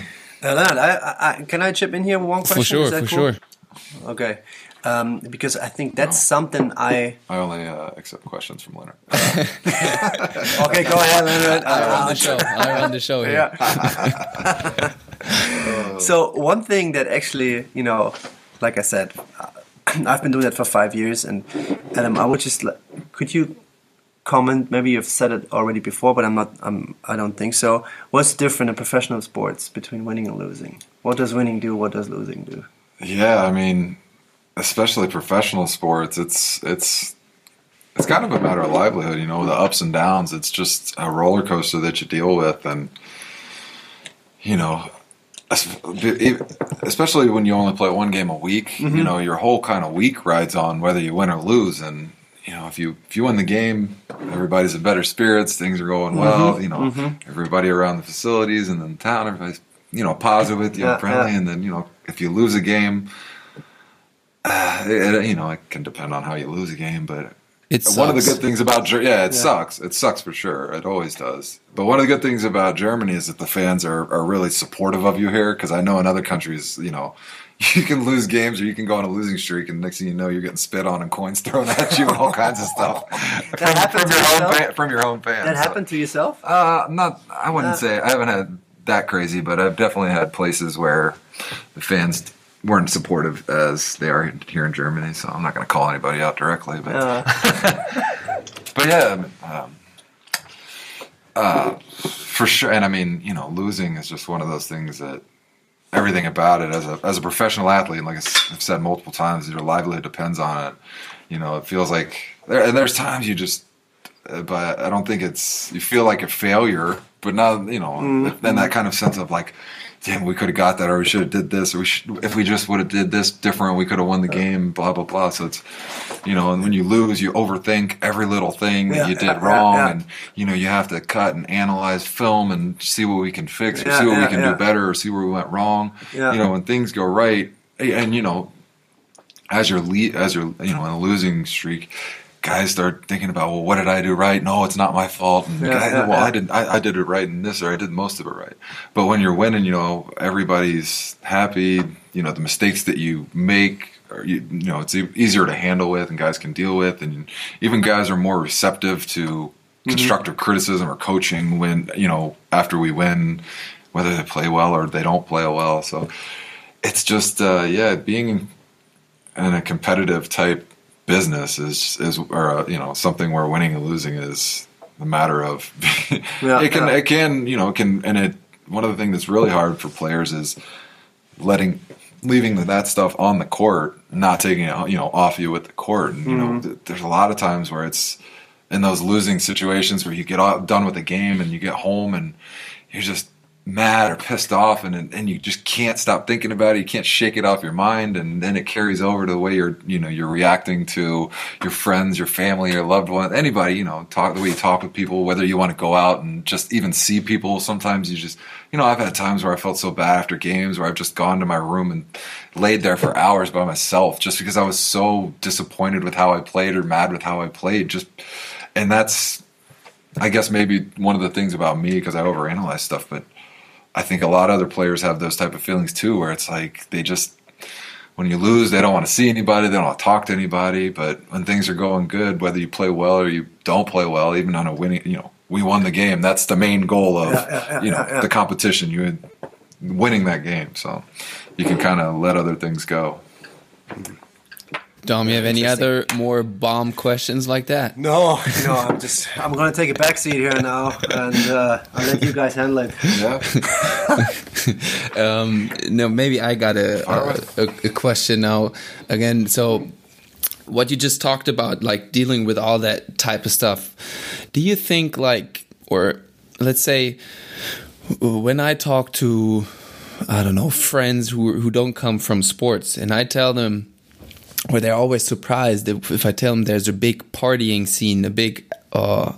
Uh, Leonard, I, I, I, can I chip in here with one question? For sure, for cool? sure. Okay, um, because I think that's something I. I only uh, accept questions from Leonard. Okay, go ahead, Leonard. I run Uh, the show. I run the show here. yeah. so one thing that actually, you know, like I said, uh, I've been doing that for five years, and Adam, I would just, li- could you comment? Maybe you've said it already before, but I'm not. I'm. I don't think so. What's different in professional sports between winning and losing? What does winning do? What does losing do? Yeah, I mean, especially professional sports, it's it's it's kind of a matter of livelihood, you know, the ups and downs. It's just a roller coaster that you deal with, and you know, especially when you only play one game a week, you mm-hmm. know, your whole kind of week rides on whether you win or lose, and you know, if you if you win the game, everybody's in better spirits, things are going mm-hmm. well, you know, mm-hmm. everybody around the facilities and then town, everybody's you know positive with you Yeah, and friendly, yeah. and then you know if you lose a game. Uh, it, you know, it can depend on how you lose a game, but it's one of the good things about Ger- yeah, it Yeah. sucks. It sucks for sure. It always does. But one of the good things about Germany is that the fans are, are really supportive of you here. Because I know in other countries, you know, you can lose games or you can go on a losing streak, and next thing you know, you're getting spit on and coins thrown at you and all kinds of stuff from, happened from your home fan, from your home fans. That So- happened to yourself? uh, not. I wouldn't Uh, say I haven't had that crazy, but I've definitely had places where the fans weren't supportive as they are here in Germany. So I'm not going to call anybody out directly, but Uh, but yeah, um, uh, for sure. And I mean, you know, losing is just one of those things that everything about it as a as a professional athlete, and like I've said multiple times, your livelihood depends on it. You know, it feels like there, and there's times you just, uh, but I don't think it's you feel like a failure, but not you know, then that kind of sense of like. Damn, we could have got that, or we should have did this, or we should, if we just would have did this different, we could have won the game. Blah blah blah. So it's, you know, and when you lose, you overthink every little thing that Yeah, you did yeah, wrong, yeah. and you know you have to cut and analyze film and see what we can fix, or see what we can do better, or see where we went wrong. Yeah. You know, when things go right, and you know, as you're le- as you're you know in a losing streak, guys start thinking about well, what did I do right? No, it's not my fault. And Yeah, yeah, well, yeah. I did I, I did it right in this, or I did most of it right. But when you're winning, you know, everybody's happy. You know, the mistakes that you make. are, you, you know, it's e- easier to handle with, and guys can deal with, and even guys are more receptive to constructive criticism or coaching when you know after we win, whether they play well or they don't play well. So it's just uh, yeah, being in a competitive type business is is or uh, you know something where winning and losing is a matter of Yeah, it can yeah. it can you know it can and it one of the things that's really hard for players is letting leaving that stuff on the court not taking it you know off you with the court and you know th- there's a lot of times where it's in those losing situations where you get all, done with the game and you get home and you're just mad or pissed off and and you just can't stop thinking about it. You can't shake it off your mind and then it carries over to the way you're you know you're reacting to your friends your family your loved ones anybody you know talk the way you talk with people whether you want to go out and just even see people. Sometimes you just you know I've had times where I felt so bad after games where I've just gone to my room and laid there for hours by myself just because I was so disappointed with how I played or mad with how I played. Just and that's I guess maybe one of the things about me because I overanalyze stuff but I think a lot of other players have those type of feelings too, where it's like they just when you lose, they don't want to see anybody, they don't want to talk to anybody. But when things are going good, whether you play well or you don't play well, even on a winning, you know, we won the game. That's the main goal of Yeah, yeah, yeah, you know yeah, yeah. the competition. You winning that game, so you can kind of let other things go. Mm-hmm. Dom, you have any other more bomb questions like that? No, no, I'm just I'm gonna take a back seat here now, and uh, I'll let you guys handle it. Yeah, Um, no, maybe I got a, a, a, a question now. Again, so what you just talked about, like dealing with all that type of stuff, do you think, like, or let's say, when I talk to, I don't know, friends who who don't come from sports, and I tell them, or they're always surprised if, if I tell them there's a big partying scene, a big uh,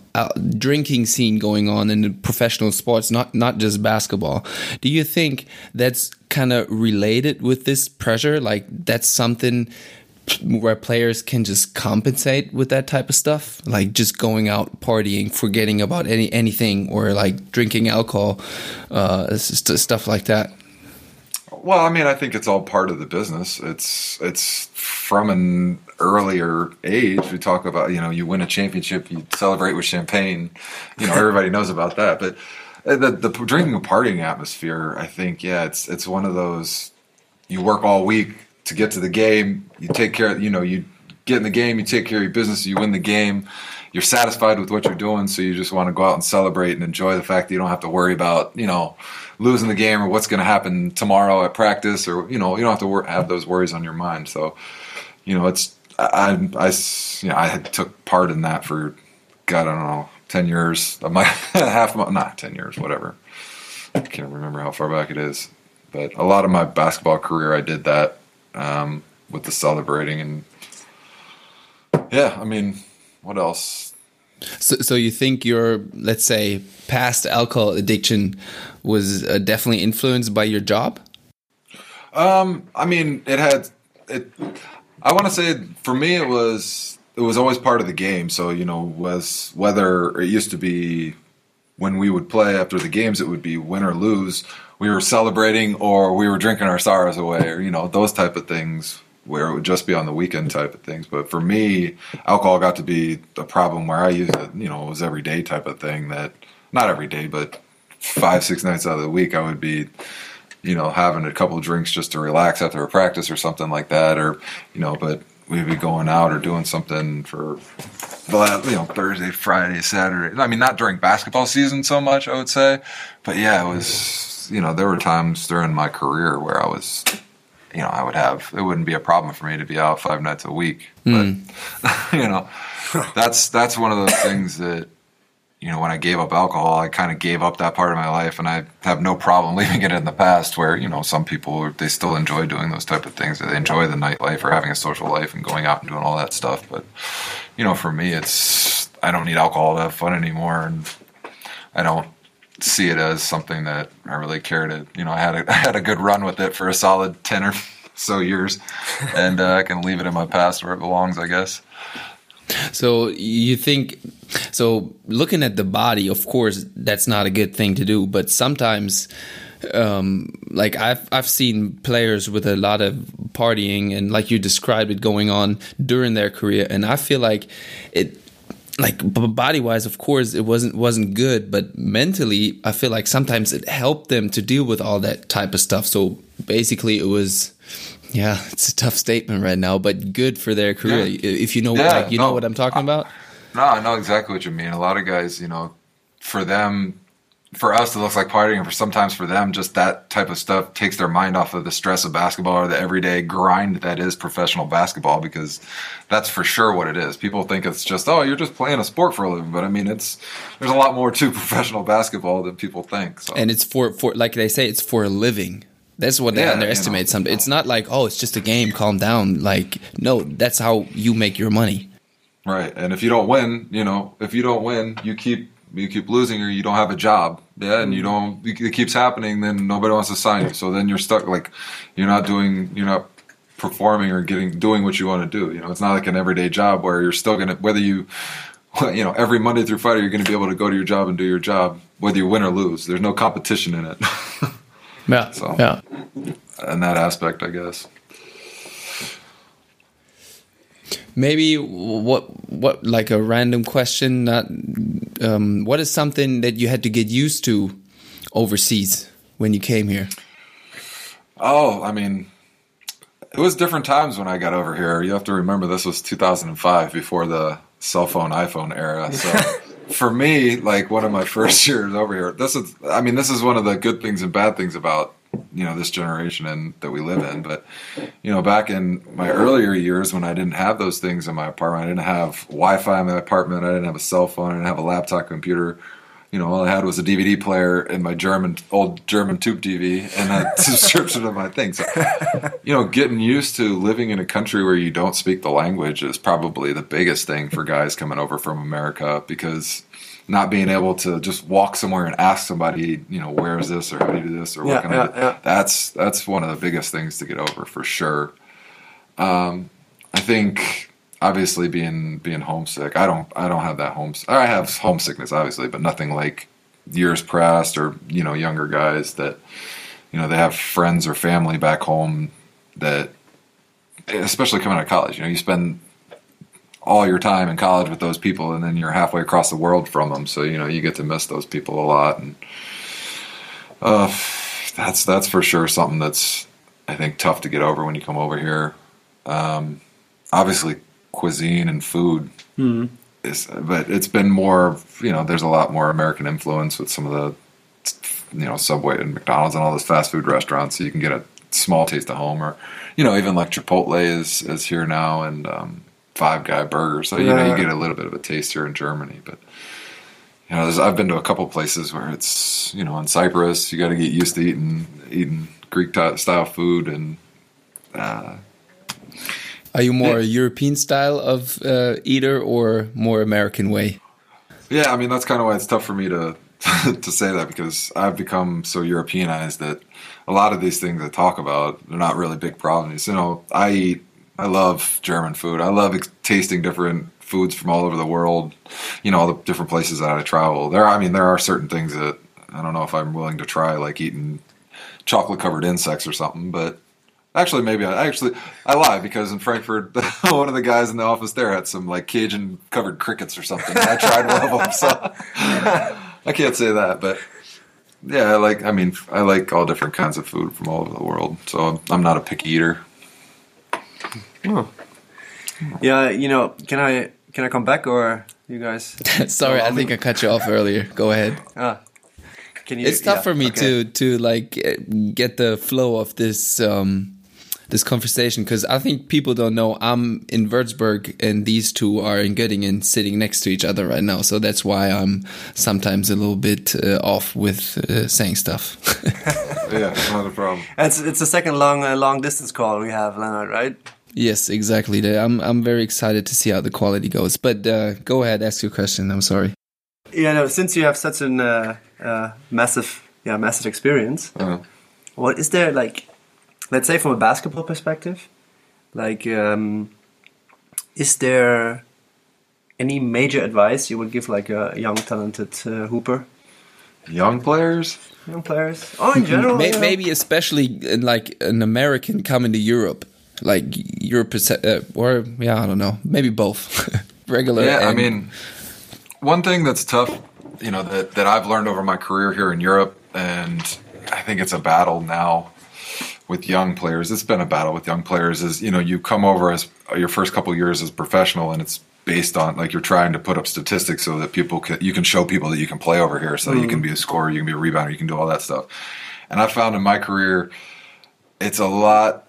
drinking scene going on in the professional sports, not not just basketball. Do you think that's kind of related with this pressure? Like that's something where players can just compensate with that type of stuff, like just going out partying, forgetting about any anything, or like drinking alcohol, uh, st- stuff like that. Well, I mean, I think it's all part of the business. It's it's from an earlier age. We talk about you know you win a championship, you celebrate with champagne. You know everybody knows about that. But uh, the the drinking and partying atmosphere, I think, yeah, it's it's one of those. You work all week to get to the game. You take care. You know you get in the game. You take care of your business. You win the game. You're satisfied with what you're doing, so you just want to go out and celebrate and enjoy the fact that you don't have to worry about you know losing the game or what's going to happen tomorrow at practice or you know you don't have to wor- have those worries on your mind. So you know it's I, I, you know I had took part in that for God I don't know ten years. Of my half my, not ten years whatever. I can't remember how far back it is. But a lot of my basketball career I did that um, with the celebrating and yeah I mean what else So, so you think your, let's say, past alcohol addiction was uh, definitely influenced by your job? Um, I mean, it had it. I want to say for me, it was it was always part of the game. So you know, was whether it used to be when we would play after the games, it would be win or lose. We were celebrating, or we were drinking our sorrows away, or you know, those type of things. Where it would just be on the weekend type of things. But for me, alcohol got to be a problem where I used it. You know, it was every day type of thing. That not every day, but five six nights out of the week, I would be you know, having a couple drinks just to relax after a practice or something like that, or you know, but we'd be going out or doing something for the you know Thursday, Friday, Saturday. I mean, not during basketball season so much, I would say, but yeah, it was. You know, there were times during my career where I was, you know, I would have. It wouldn't be a problem for me to be out five nights a week, but hmm. you know, that's that's one of those things that you know, when I gave up alcohol, I kind of gave up that part of my life, and I have no problem leaving it in the past. Where you know, some people they still enjoy doing those type of things. They enjoy the nightlife or having a social life and going out and doing all that stuff. But you know, for me, it's I don't need alcohol to have fun anymore, and I don't see it as something that I really care to. You know, I had a, I had a good run with it for a solid ten or so years, and uh, I can leave it in my past where it belongs, I guess. So you think so looking at the body, of course, that's not a good thing to do, but sometimes um like I've I've seen players with a lot of partying and like you described it going on during their career and I feel like it like body wise of course it wasn't wasn't good but mentally I feel like sometimes it helped them to deal with all that type of stuff so basically it was yeah, it's a tough statement right now, but good for their career. Yeah. If you know, Yeah, like, you know what I'm talking about. No, I know exactly what you mean. A lot of guys, you know, for them, for us, it looks like partying, and for sometimes for them, just that type of stuff takes their mind off of the stress of basketball or the everyday grind that is professional basketball. Because that's for sure what it is. People think it's just oh, you're just playing a sport for a living, but I mean, it's there's a lot more to professional basketball than people think. So. And it's for for like they say, it's for a living. That's what they Yeah, underestimate. you know. Something. It's not like oh, it's just a game. Calm down. Like no, that's how you make your money. Right, and if you don't win, you know, if you don't win, you keep you keep losing, or you don't have a job, yeah, and you mm-hmm. don't, it keeps happening, then nobody wants to sign you. So then you're stuck, like you're not doing, you're not performing or getting doing what you want to do. You know, it's not like an everyday job where you're still gonna whether you, you know, every Monday through Friday you're gonna be able to go to your job and do your job, whether you win or lose. There's no competition in it, Yeah. So- Yeah. in that aspect, I guess. Maybe what what like a random question. Not um, what is something that you had to get used to overseas when you came here. Oh, I mean, it was different times when I got over here. You have to remember this was 2005 before the cell phone iPhone era. So for me, like one of my first years over here, this is I mean, this is one of the good things and bad things about you know this generation and that we live in. But you know, back in my earlier years when I didn't have those things in my apartment, I didn't have Wi-Fi in my apartment, I didn't have a cell phone, I didn't have a laptop computer you know, all I had was a DVD player and my German old German tube TV and a subscription to my things So, you know, getting used to living in a country where you don't speak the language is probably the biggest thing for guys coming over from America because not being able to just walk somewhere and ask somebody, you know, where is this or how do you do this or what Yeah, can I do? yeah. That's that's one of the biggest things to get over for sure. Um, I think obviously being being homesick. I don't I don't have that homes. I have homesickness obviously, but nothing like years past or you know younger guys that you know they have friends or family back home that especially coming out of college. You know, you spend all your time in college with those people, and then you're halfway across the world from them. So you know you get to miss those people a lot, and uh, that's that's for sure something that's I think tough to get over when you come over here. Um, obviously, cuisine and food is, but it's been more. You know, there's a lot more American influence with some of the, you know, Subway and McDonald's and all those fast food restaurants. So you can get a small taste of home, or you know, even like Chipotle is is here now, and um, Five Guy Burgers. So you know, you get a little bit of a taste here in Germany, but. You know, there's, I've been to a couple places where it's you know in Cyprus you got to get used to eating eating Greek style food and uh, Are you more a European style of uh, eater or more American way? yeah I mean that's kind of why it's tough for me to to say that because I've become so Europeanized that a lot of these things I talk about they're not really big problems. You know, I eat I love German food. I love tasting different foods from all over the world. You know, all the different places that I travel. There, I mean, there are certain things that I don't know if I'm willing to try, like eating chocolate covered insects or something. But actually, maybe I actually I lie because in Frankfurt, one of the guys in the office there had some like Cajun covered crickets or something. I tried one of them, so I can't say that, but. Yeah, I like. I mean, I like all different kinds of food from all over the world. So I'm not a picky eater. Yeah, you know, can I can I come back or you guys? Sorry, I think I cut you off earlier. Go ahead. Ah, can you? It's tough yeah, for me okay. to to like get the flow of this um this conversation because I think people don't know I'm in Würzburg and these two are in Göttingen sitting next to each other right now. So that's why I'm sometimes a little bit uh, off with uh, saying stuff. Yeah, not a problem. It's it's a second long uh, long distance call we have, Leonard. Right? Yes, exactly. I'm I'm very excited to see how the quality goes. But uh, go ahead, ask your question. I'm sorry. Yeah. No, since you have such an uh, uh, massive, yeah, massive experience, Uh, what is there like? Let's say from a basketball perspective, like, um, is there any major advice you would give like a young talented uh, hooper, young players. young players, Oh, in general? May- you know? maybe especially in, like an American coming to Europe, like Europe, uh, or yeah, I don't know, maybe both. Regular. Yeah, I mean, one thing that's tough, you know, that, that I've learned over my career here in Europe, and I think it's a battle now with young players. It's been a battle with young players. Is you know, you come over as your first couple years as professional, and it's based on like you're trying to put up statistics so that people can you can show people that you can play over here so you can be a scorer you can be a rebounder you can do all that stuff and i found in my career it's a lot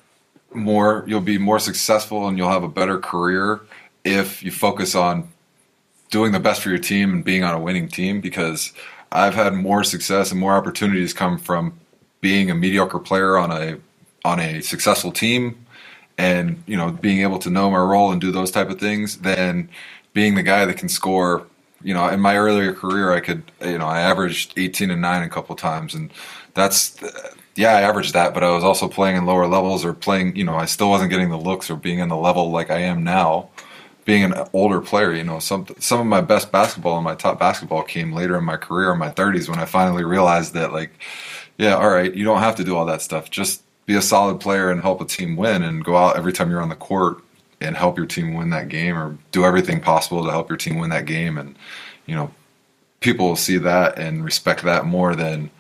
more you'll be more successful and you'll have a better career if you focus on doing the best for your team and being on a winning team because I've had more success and more opportunities come from being a mediocre player on a on a successful team and you know being able to know my role and do those type of things than being the guy that can score. You know in my earlier career I could you know I averaged 18 and 9 a couple times and that's yeah I averaged that but I was also playing in lower levels or playing you know I still wasn't getting the looks or being in the level like I am now being an older player, you know, some some of my best basketball and my top basketball came later in my career in my 30s when I finally realized that like yeah, all right, you don't have to do all that stuff. Just be a solid player and help a team win and go out every time you're on the court and help your team win that game or do everything possible to help your team win that game and you know, people will see that and respect that more than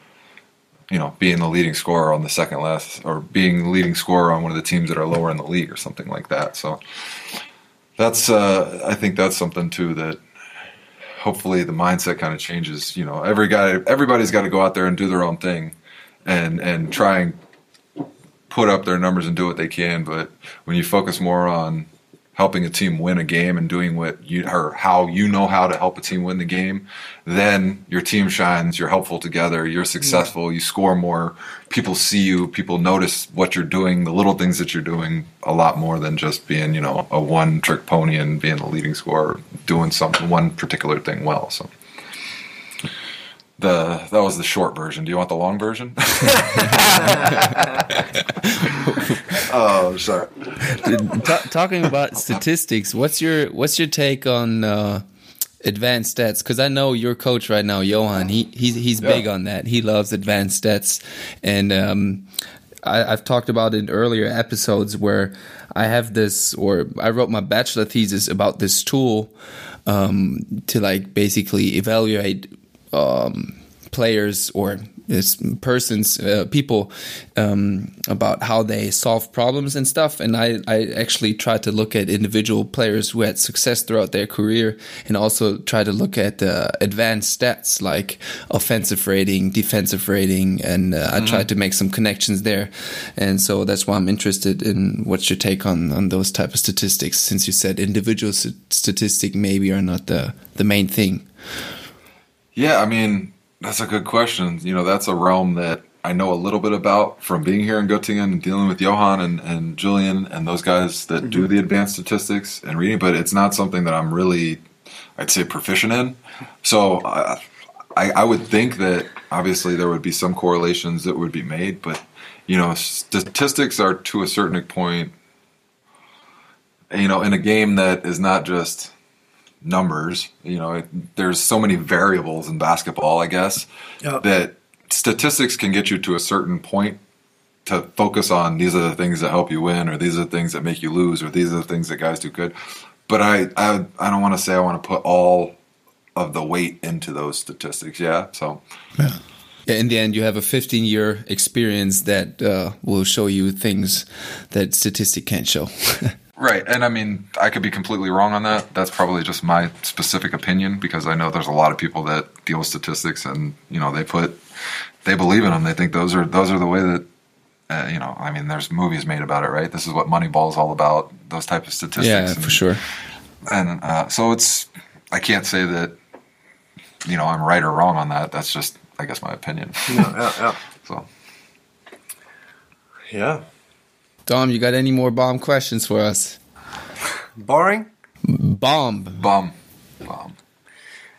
you know, being the leading scorer on the second last or being the leading scorer on one of the teams that are lower in the league or something like that. So that's uh, I think that's something too that hopefully the mindset kind of changes. You know, every guy, everybody's got to go out there and do their own thing, and and try and put up their numbers and do what they can. But when you focus more on helping a team win a game and doing what you or how you know how to help a team win the game, then your team shines. You're helpful together. You're successful. You score more. People see you. People notice what you're doing, the little things that you're doing, a lot more than just being you know a one trick pony and being the leading scorer, doing something one particular thing well. So. The that was the short version. Do you want the long version? oh, sorry. Ta- talking about statistics, what's your what's your take on uh, advanced stats? Because I know your coach right now, Johan. He he's he's Yeah. big on that. He loves advanced stats, and um, I, I've talked about it in earlier episodes where I have this, or I wrote my bachelor thesis about this tool um, to like basically evaluate um, players or this persons, uh, people um, about how they solve problems and stuff. And I, I actually tried to look at individual players who had success throughout their career and also try to look at uh, advanced stats like offensive rating, defensive rating. And uh, I tried to make some connections there. And so that's why I'm interested in what's your take on, on those type of statistics, since you said individual st- statistic maybe are not the, the main thing. Yeah, I mean, that's a good question. You know, that's a realm that I know a little bit about from being here in Göttingen and dealing with Johan and, and Julian and those guys that do mm-hmm. the advanced statistics and reading, but it's not something that I'm really, I'd say, proficient in. So I, I, I would think that obviously there would be some correlations that would be made, but, you know, statistics are to a certain point, you know, in a game that is not just numbers. You know, it, there's so many variables in basketball, I guess, Yeah. that statistics can get you to a certain point to focus on these are the things that help you win, or these are the things that make you lose, or these are the things that guys do good. But I, I, I don't want to say I want to put all of the weight into those statistics. Yeah, so Yeah, in the end, you have a 15 year experience that uh, will show you things that statistic can't show. Right, and I mean, I could be completely wrong on that. That's probably just my specific opinion because I know there's a lot of people that deal with statistics, and you know, they put, they believe in them. They think those are those are the way that, uh, you know, I mean, there's movies made about it, right? This is what Moneyball is all about. Those type of statistics. yeah, and, for sure. And uh, so it's, I can't say that, you know, I'm right or wrong on that. That's just, I guess, my opinion. Yeah, yeah, yeah. so Yeah. Dom, you got any more bomb questions for us? Boring? Bomb. Bomb. Bomb.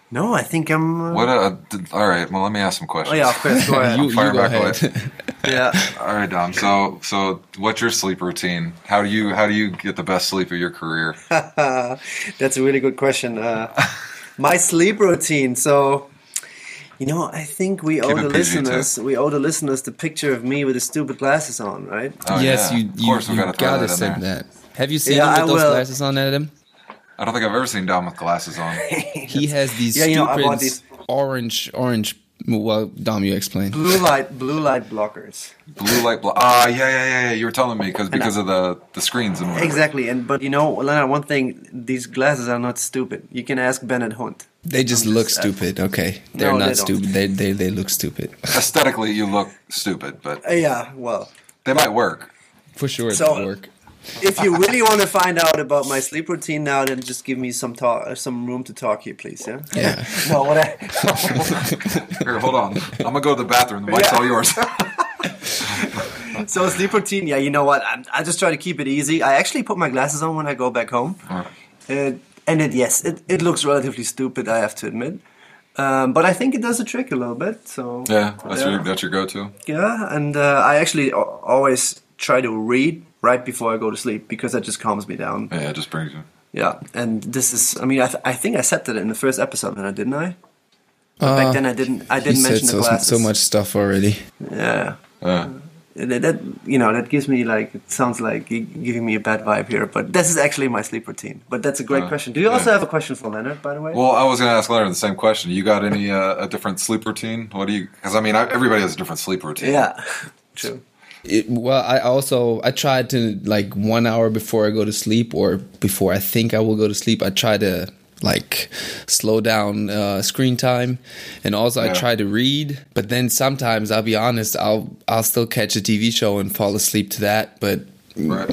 No, I think I'm. Uh, What? Uh, d- all right. Well, let me ask some questions. Oh yeah, of course. Go ahead. You, you fire go back ahead. yeah. All right, Dom. So, so what's your sleep routine? How do you how do you get the best sleep of your career? That's a really good question. Uh, my sleep routine. So, you know, I think we owe the PG, too. listeners we owe the listeners the picture of me with the stupid glasses on, right? Oh, yes, yeah. you, Of you, course, you gotta throw gotta that send that. Have you seen Yeah, him with I those will. glasses on, Adam? I don't think I've ever seen Dom with glasses on. He has these Yeah, you know, stupid these- orange orange Well, Dom, you explain. Blue light, blue light blockers. Blue light. Blo- ah, yeah, yeah, yeah, yeah. You were telling me because because of the the screens and whatever. Exactly, and but you know, Leonard, one thing: these glasses are not stupid. You can ask Bennett Hunt. They just I'm look just- stupid. Okay, they're No, not they stupid. They they they look stupid. Aesthetically, you look stupid, but Uh, yeah, well, they might work. For sure, it So- work. If you really want to find out about my sleep routine now, then just give me some talk, some room to talk here, please. Yeah. Yeah. well, what I Here, hold on. I'm gonna go to the bathroom. The mic's Yeah. all yours. so sleep routine. Yeah, you know what? I'm, I just try to keep it easy. I actually put my glasses on when I go back home, uh, and it yes, it, it looks relatively stupid. I have to admit. Um, but I think it does the trick a little bit. So yeah, that's your that's your go-to. Yeah, and uh, I actually always try to read right before I go to sleep because that just calms me down. Yeah, it just brings you. Yeah, and this is, I mean, I, th- I think I said that in the first episode, then, didn't I? But back then I didn't. I didn't said mention so, the glasses. so much stuff already. Yeah, Yeah. that, that you know that gives me like it sounds like giving me a bad vibe here, but this is actually my sleep routine. But that's a great Uh, question. Do you also have a question for Leonard, by the way? Well, I was gonna ask Leonard the same question. You got any uh, a different sleep routine? What do you? Because I mean, I, everybody has a different sleep routine. yeah, true. It, well, I also I try to like one hour before I go to sleep or before I think I will go to sleep. I try to like slow down uh, screen time, and also I try to read. But then sometimes I'll be honest, I'll I'll still catch a TV show and fall asleep to that. But Right.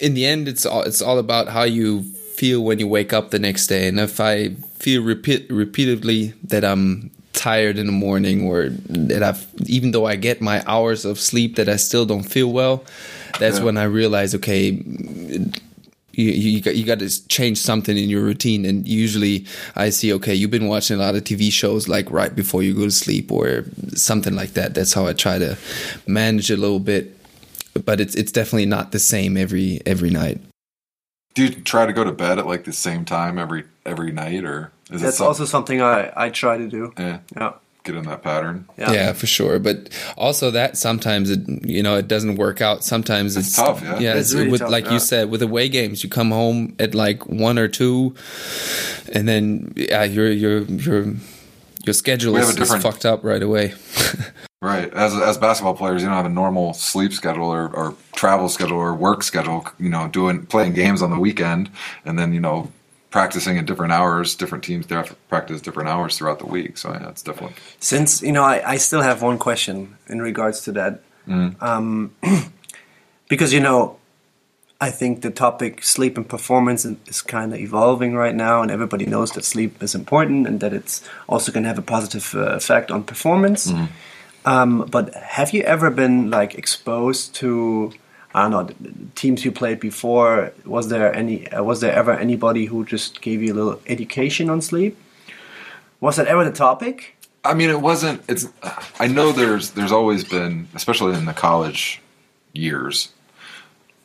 in the end, it's all it's all about how you feel when you wake up the next day. And if I feel repeat, repeatedly that I'm tired in the morning, or that I've even though I get my hours of sleep, that I still don't feel well, that's Yeah. when I realize, okay. You, you, got, you got to change something in your routine and usually i see okay you've been watching a lot of tv shows like right before you go to sleep or something like that that's how i try to manage a little bit but it's it's definitely not the same every every night. Do you try to go to bed at like the same time every every night, or is That's it also something I I try to do. yeah, Yeah, get in that pattern? yeah. Yeah. for sure. But also that sometimes it you know it doesn't work out. Sometimes it's, It's tough, yeah. Yeah, It's it's really with tough, like yeah. you said with away games, you come home at like one or two, and then yeah, your your your your schedule is, a different- is fucked up right away. Right. As as basketball players, you don't have a normal sleep schedule or, or travel schedule or work schedule. You know, doing playing games on the weekend and then you know practicing at different hours. Different teams they have to practice different hours throughout the week. So yeah, it's definitely Since you know, I, I still have one question in regards to that, um, because you know, I think the topic sleep and performance is- kind of evolving right now, and everybody knows that sleep is important and that it's also going to have a positive uh, effect on performance. Um, but have you ever been like exposed to? I don't know teams you played before. Was there any? Uh, was there ever anybody who just gave you a little education on sleep? Was that ever the topic? I mean, it wasn't. It's. I know there's there's always been, especially in the college years,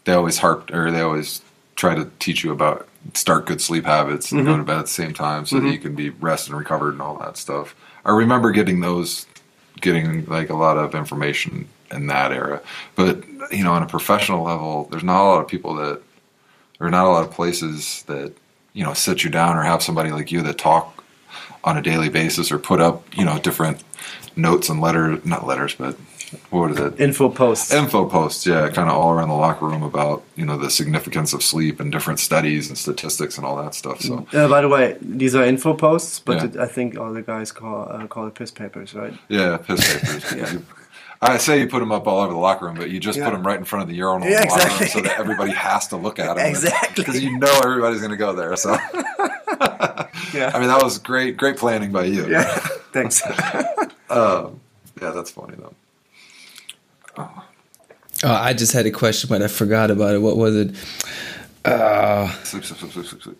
they always harp or they always try to teach you about start good sleep habits and go to bed at the same time so that you can be rested and recovered and all that stuff. I remember getting those, getting like a lot of information in that era. But you know, on a professional level, there's not a lot of people that, there are not a lot of places that you know sit you down or have somebody like you that talk on a daily basis or put up you know different notes and letters not letters but what is it Info posts. info posts yeah kind of all around the locker room about you know the significance of sleep and different studies and statistics and all that stuff so Uh, by the way, these are info posts, but Yeah. it, I think all the guys call uh, call it piss papers, right? yeah piss papers You- I say you put them up all over the locker room, but you just Yeah. put them right in front of the urinal Yeah, in room exactly. so that everybody has to look at them. Exactly. Because you know everybody's going to go there. So, Yeah. I mean, that was great, great planning by you. yeah. Thanks. Um, yeah, that's funny though. Oh, I just had a question, but I forgot about it. What was it? Uh, Sleep, sleep, sleep, sleep, sleep, sleep.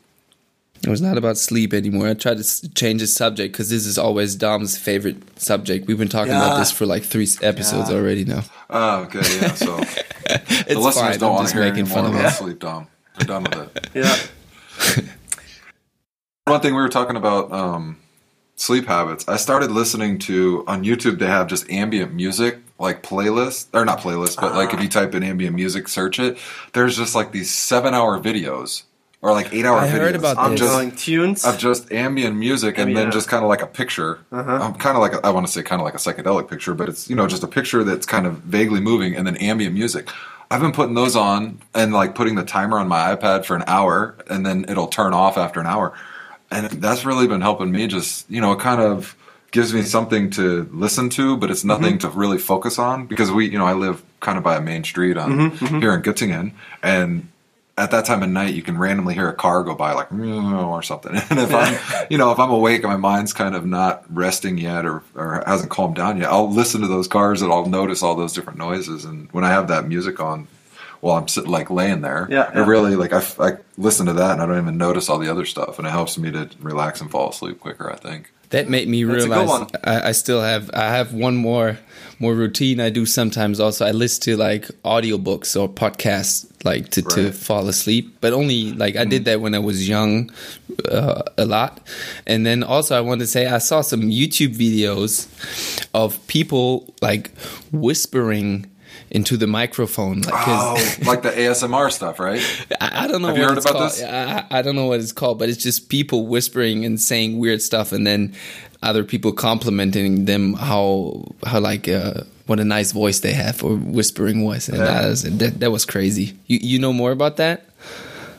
It was not about sleep anymore. I tried to change the subject because this is always Dom's favorite subject. We've been talking about this for like three episodes Yeah. already now. Oh, okay, yeah. So the listeners fine. don't I'm want to hear making fun of about sleep, Dom. They're done with it. yeah. One thing we were talking about um, sleep habits. I started listening to on YouTube. They have just ambient music, like playlists, or not playlists, but like if you type in ambient music, search it. There's just like these seven-hour videos or like eight hour I videos heard about of this. just Ongoing tunes. of just ambient music and then Ambient. just kind of like a picture. Uh-huh. Um, kind of like a, I want to say kind of like a psychedelic picture, but it's you know just a picture that's kind of vaguely moving and then ambient music. I've been putting those on and like putting the timer on my iPad for an hour and then it'll turn off after an hour. And that's really been helping me just, you know, it kind of gives me something to listen to, but it's mm-hmm. nothing to really focus on because we, you know, I live kind of by a main street on mm-hmm. Mm-hmm. here in Göttingen and at that time of night, you can randomly hear a car go by, like or something. And if I'm, you know, if I'm awake and my mind's kind of not resting yet or, or hasn't calmed down yet, I'll listen to those cars and I'll notice all those different noises. And when I have that music on, while I'm sitting like laying there, Yeah, it yeah. really like I, I listen to that and I don't even notice all the other stuff, and it helps me to relax and fall asleep quicker. I think. That made me That's realize. I, I still have I have one more more routine I do sometimes also. I listen to like audiobooks or podcasts like to, to fall asleep. But only like I did that when I was young uh, a lot. And then also I want to say I saw some YouTube videos of people like whispering into the microphone like Oh, like the ASMR stuff, right? I, I don't know Have what you heard it's about called. this? I, I don't know what it's called, but it's just people whispering and saying weird stuff, and then other people complimenting them how how like uh, what a nice voice they have or whispering voice, and that, was, that that was crazy. You you know more about that?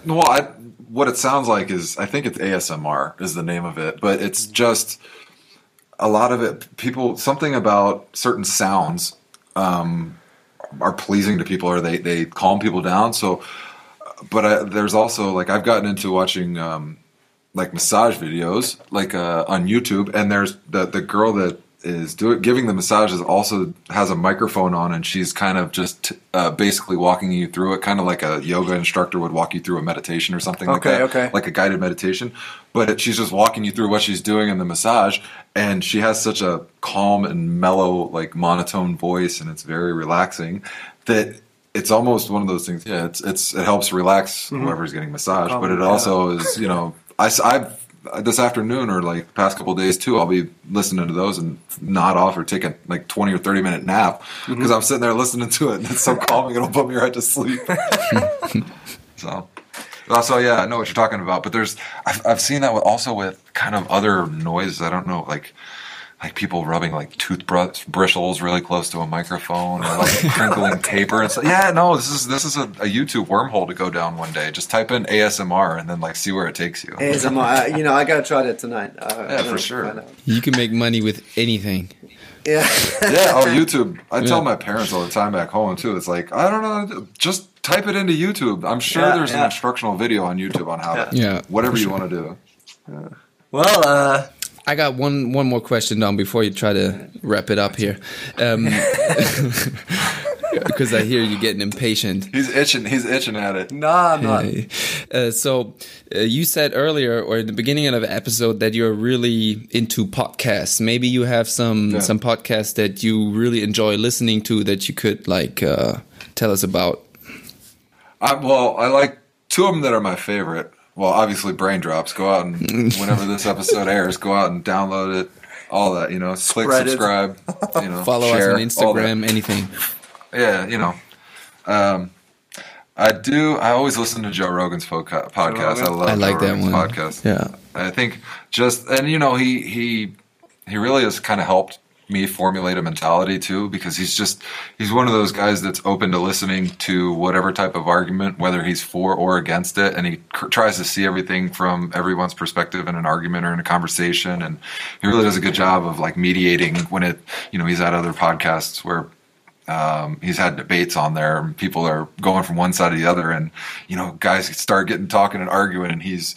Well, I, what it sounds like is I think it's ASMR is the name of it, but it's just a lot of it. People something about certain sounds um, are pleasing to people, or they they calm people down. So, but I, there's also like I've gotten into watching um, like massage videos like uh, on YouTube, and there's the the girl that is doing giving the massages also has a microphone on, and she's kind of just uh, basically walking you through it, kind of like a yoga instructor would walk you through a meditation or something like that, okay. like a guided meditation. But it, she's just walking you through what she's doing in the massage, and she has such a calm and mellow, like monotone voice, and it's very relaxing that. It's almost one of those things. Yeah, it's it's it helps relax whoever's getting massaged, but it down. also is you know I have this afternoon or like the past couple days too. I'll be listening to those and nod off or take a like twenty or thirty minute nap because I'm sitting there listening to it and it's so calming it'll put me right to sleep. so. uh, So yeah, I know what you're talking about, but there's I've, I've seen that with, also with kind of other noises. I don't know, like like people rubbing like toothbrush bristles really close to a microphone or like crinkling paper and stuff. Yeah, no, this is this is a, a YouTube wormhole to go down one day. Just type in ASMR and then like see where it takes you. ASMR. uh, you know, I gotta try that tonight. Uh, Yeah, for sure. You can make money with anything. Yeah. yeah, oh YouTube. I tell Yeah. my parents all the time back home too. It's like I don't know, just type it into YouTube. I'm sure Yeah, there's an instructional video on YouTube on how to Yeah, whatever for you sure. want to do. Well, uh, I got one one more question, Don, before you try to wrap it up here, um, because I hear you getting impatient. He's itching. He's itching at it. nah, not. Uh, so uh, you said earlier or in the beginning of the episode that you're really into podcasts maybe you have some Yeah. some podcasts that you really enjoy listening to that you could like uh, tell us about I, well, I like two of them that are my favorite. Well, obviously, Brain Drops. Go out and whenever this episode airs, go out and download it. All that, you know, click Spread it. subscribe. You know, follow share, us on instagram anything Yeah, you know. Um, I do. I always listen to Joe Rogan's podca- podcast. I Rogan? love I like Joe that Rogan's one. podcast. Yeah. I think just and you know he he he really has kind of helped me formulate a mentality too because he's just he's one of those guys that's open to listening to whatever type of argument whether he's for or against it. And he cr- tries to see everything from everyone's perspective in an argument or in a conversation. And he really does a good job of like mediating when it you know he's at other podcasts where um, he's had debates on there and people are going from one side to the other. And you know guys start getting talking and arguing and he's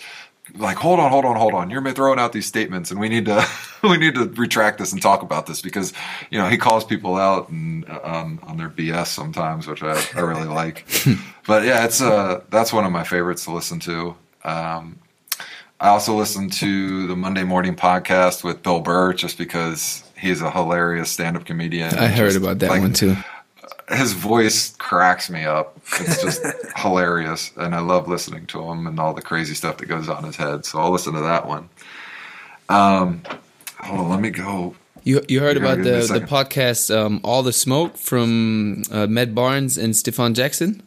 like hold on hold on hold on. You're throwing out these statements and we need to we need to retract this and talk about this because you know he calls people out and um, on their bs sometimes which i, I really like. But yeah it's uh that's one of my favorites to listen to. Um, I also listen to the Monday Morning Podcast with Bill Burr just because he's a hilarious stand-up comedian. i heard Just, about that like, one too his voice cracks me up. It's just hilarious, and I love listening to him and all the crazy stuff that goes on in his head. So I'll listen to that one. Um, hold on, let me go. you, you heard You're about give me a the, the podcast um, all the smoke from uh, Matt barnes and Stephen Jackson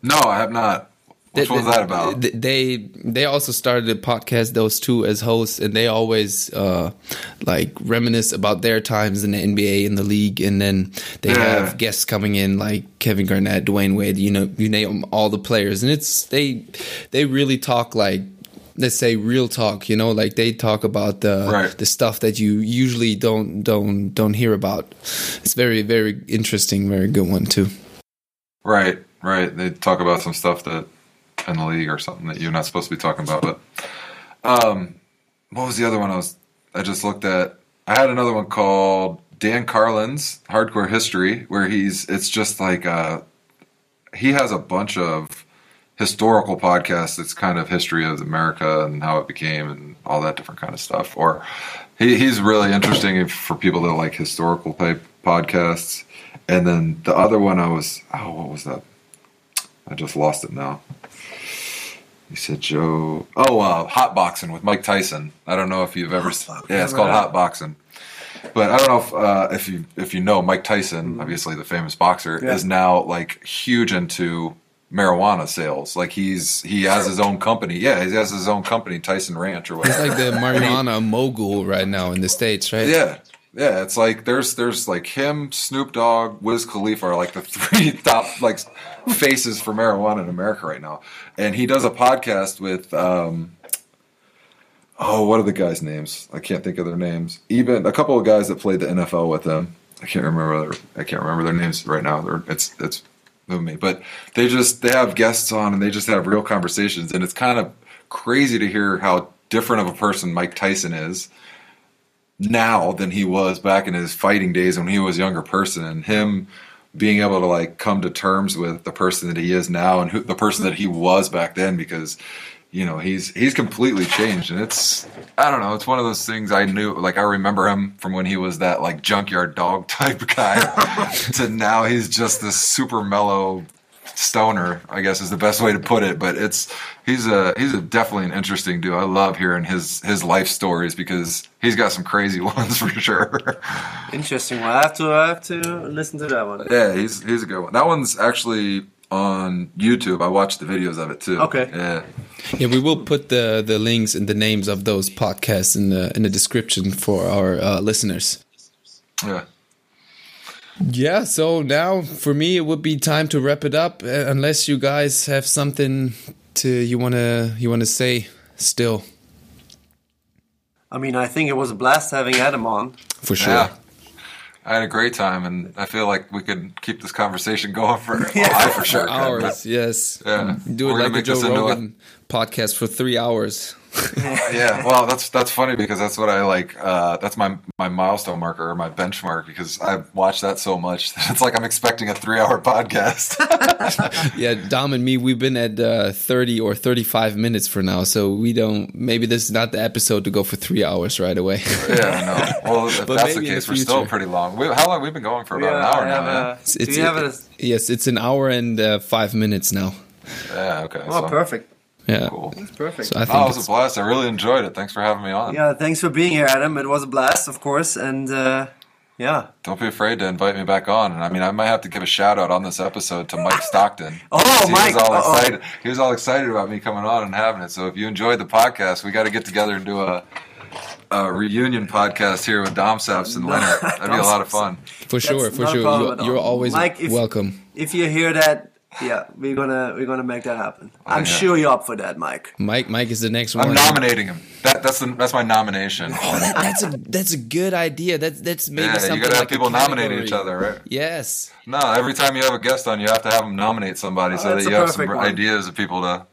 No, I have not. Which They- one's that about? They they also started a podcast, those two as hosts, and they always uh, like reminisce about their times in the NBA in the league, and then they Yeah. have guests coming in like Kevin Garnett, Dwyane Wade, you know, you name all the players, and it's they they really talk like. Let's say real talk, you know, like they talk about the Right. the stuff that you usually don't don't don't hear about. It's very very interesting, very good one too. Right, right. They talk about some stuff that in the league or something that you're not supposed to be talking about. But um, what was the other one I was? I just looked at. I had another one called Dan Carlin's Hardcore History, where he's. It's just like uh, he has a bunch of historical podcasts. It's kind of history of America and how it became and all that different kind of stuff. Or he, he's really interesting for people that like historical type podcasts. And then the other one I was oh what was that? I just lost it now. You said Joe. Oh, uh, hot boxing with Mike Tyson. I don't know if you've ever. Hot yeah, it's called heard. hot boxing. But I don't know if uh, if you if you know Mike Tyson, obviously the famous boxer, Mm-hmm. Yeah. is now like huge into marijuana sales. Like he's he has his own company. Yeah, he has his own company, Tyson Ranch or It's whatever. like the marijuana mogul right now in the states, right? Yeah. Yeah, it's like there's there's like him, Snoop Dogg, Wiz Khalifa are like the three top like faces for marijuana in America right now. And he does a podcast with um oh, what are the guys' names? I can't think of their names. Even a couple of guys that played the NFL with him. I can't remember their I can't remember their names right now. They're, it's it's me. But they just they have guests on and they just have real conversations and it's kind of crazy to hear how different of a person Mike Tyson is now than he was back in his fighting days when he was a younger person and him being able to like come to terms with the person that he is now and who, the person that he was back then because you know he's he's completely changed and it's i don't know it's one of those things i knew like i remember him from when he was that like junkyard dog type guy to now he's just this super mellow stoner i guess is the best way to put it but it's he's a he's a definitely an interesting dude i love hearing his his life stories because he's got some crazy ones for sure Interesting. Well, I have to I have to listen to that one. yeah he's he's a good one that one's actually on youtube i watched the videos of it too Okay. yeah Yeah, we will put the the links and the names of those podcasts in the in the description for our uh, listeners. yeah Yeah, so now for me it would be time to wrap it up uh, unless you guys have something to you want to you want to say still. I mean, I think it was a blast having Adam on. For sure. Yeah. I had a great time, and I feel like we could keep this conversation going for Yeah. I for sure. could, but- Hours, yes. Yeah. Do We're it like the make Joe this into a- Rogan podcast for 3 hours. yeah, well, that's that's funny because that's what I like. Uh, that's my my milestone marker or my benchmark because I've watched that so much that it's like I'm expecting a three hour podcast. Yeah, Dom and me, we've been at uh, 30 or 35 minutes for now, so we don't. Maybe this is not the episode to go for three hours right away. yeah, no. Well, if But that's the case, the we're still pretty long. We, how long we've been going for? About Yeah, an hour now. a- It's, do you have a? yes, it's an hour and uh, five minutes now. Yeah. Okay. Oh, so, perfect. Yeah, Cool. That's perfect. so I think Oh, it was a blast. I really enjoyed it. Thanks for having me on. yeah, thanks for being here, Adam. It was a blast, of course, and uh, yeah. Don't be afraid to invite me back on. And I mean, I might have to give a shout out on this episode to Mike Stockton. Oh, he Mike. Was all Uh-oh. excited. He was all excited about me coming on and having it. So if you enjoyed the podcast, we got to get together and do a, a reunion podcast here with Dom Saps and Leonard. That'd be a lot of fun. for sure, That's for sure. You, at all. you're always Mike, if- welcome. If you hear that, yeah, we're gonna we're gonna make that happen. I'm yeah. sure you're up for that, Mike. Mike, Mike is the next one. I'm nominating him. That, that's the, that's my nomination. Oh, that- that's a that's a good idea. That's that's maybe yeah, something you gotta have like people nominating category. each other, right? Yes. No, every time you have a guest on, you have to have them nominate somebody so that that's you have some one. ideas of people to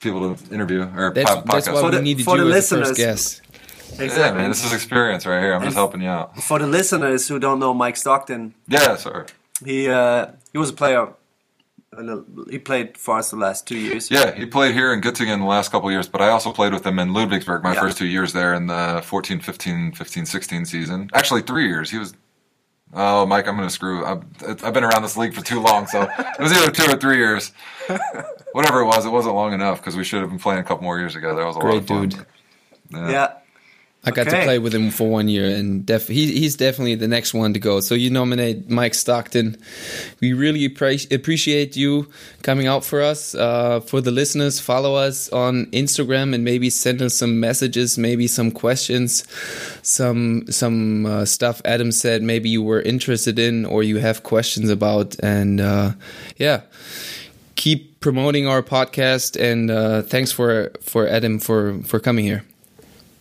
people to interview or That's pod- that's podcast. why For we the- needed for you the as the first guest. Exactly. Yeah, man, this is experience right here. I'm just helping you out. for the listeners who don't know Mike Stockton, Yeah, sorry. he uh, he was a player. A little- He played for us the last two years. Yeah, he played here in Göttingen the last couple of years, but I also played with him in Ludwigsburg my Yeah. first two years there in the 14, 15, 15, 16 season. Actually, three years. He was. Oh, Mike, I'm going to screw. I've, I've been around this league for too long, so it was either two or three years. Whatever it was, it wasn't long enough because we should have been playing a couple more years together. That was a lot Great of fun. dude. Yeah. Yeah. I got to play with him for one year, and def- he, he's definitely the next one to go. So you nominate Mike Stockton. We really appre- appreciate you coming out for us. Uh, for the listeners, follow us on Instagram and maybe send us some messages, maybe some questions, some some uh, stuff Adam said maybe you were interested in or you have questions about, and uh, yeah. Keep promoting our podcast, and uh, thanks for for Adam for for coming here.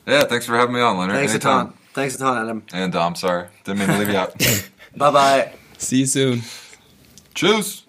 Yeah, thanks for having me on, Leonard. Thanks a ton. Thanks a ton, Adam. And Dom, sorry. Didn't mean to leave you out. Bye bye. See you soon. Cheers.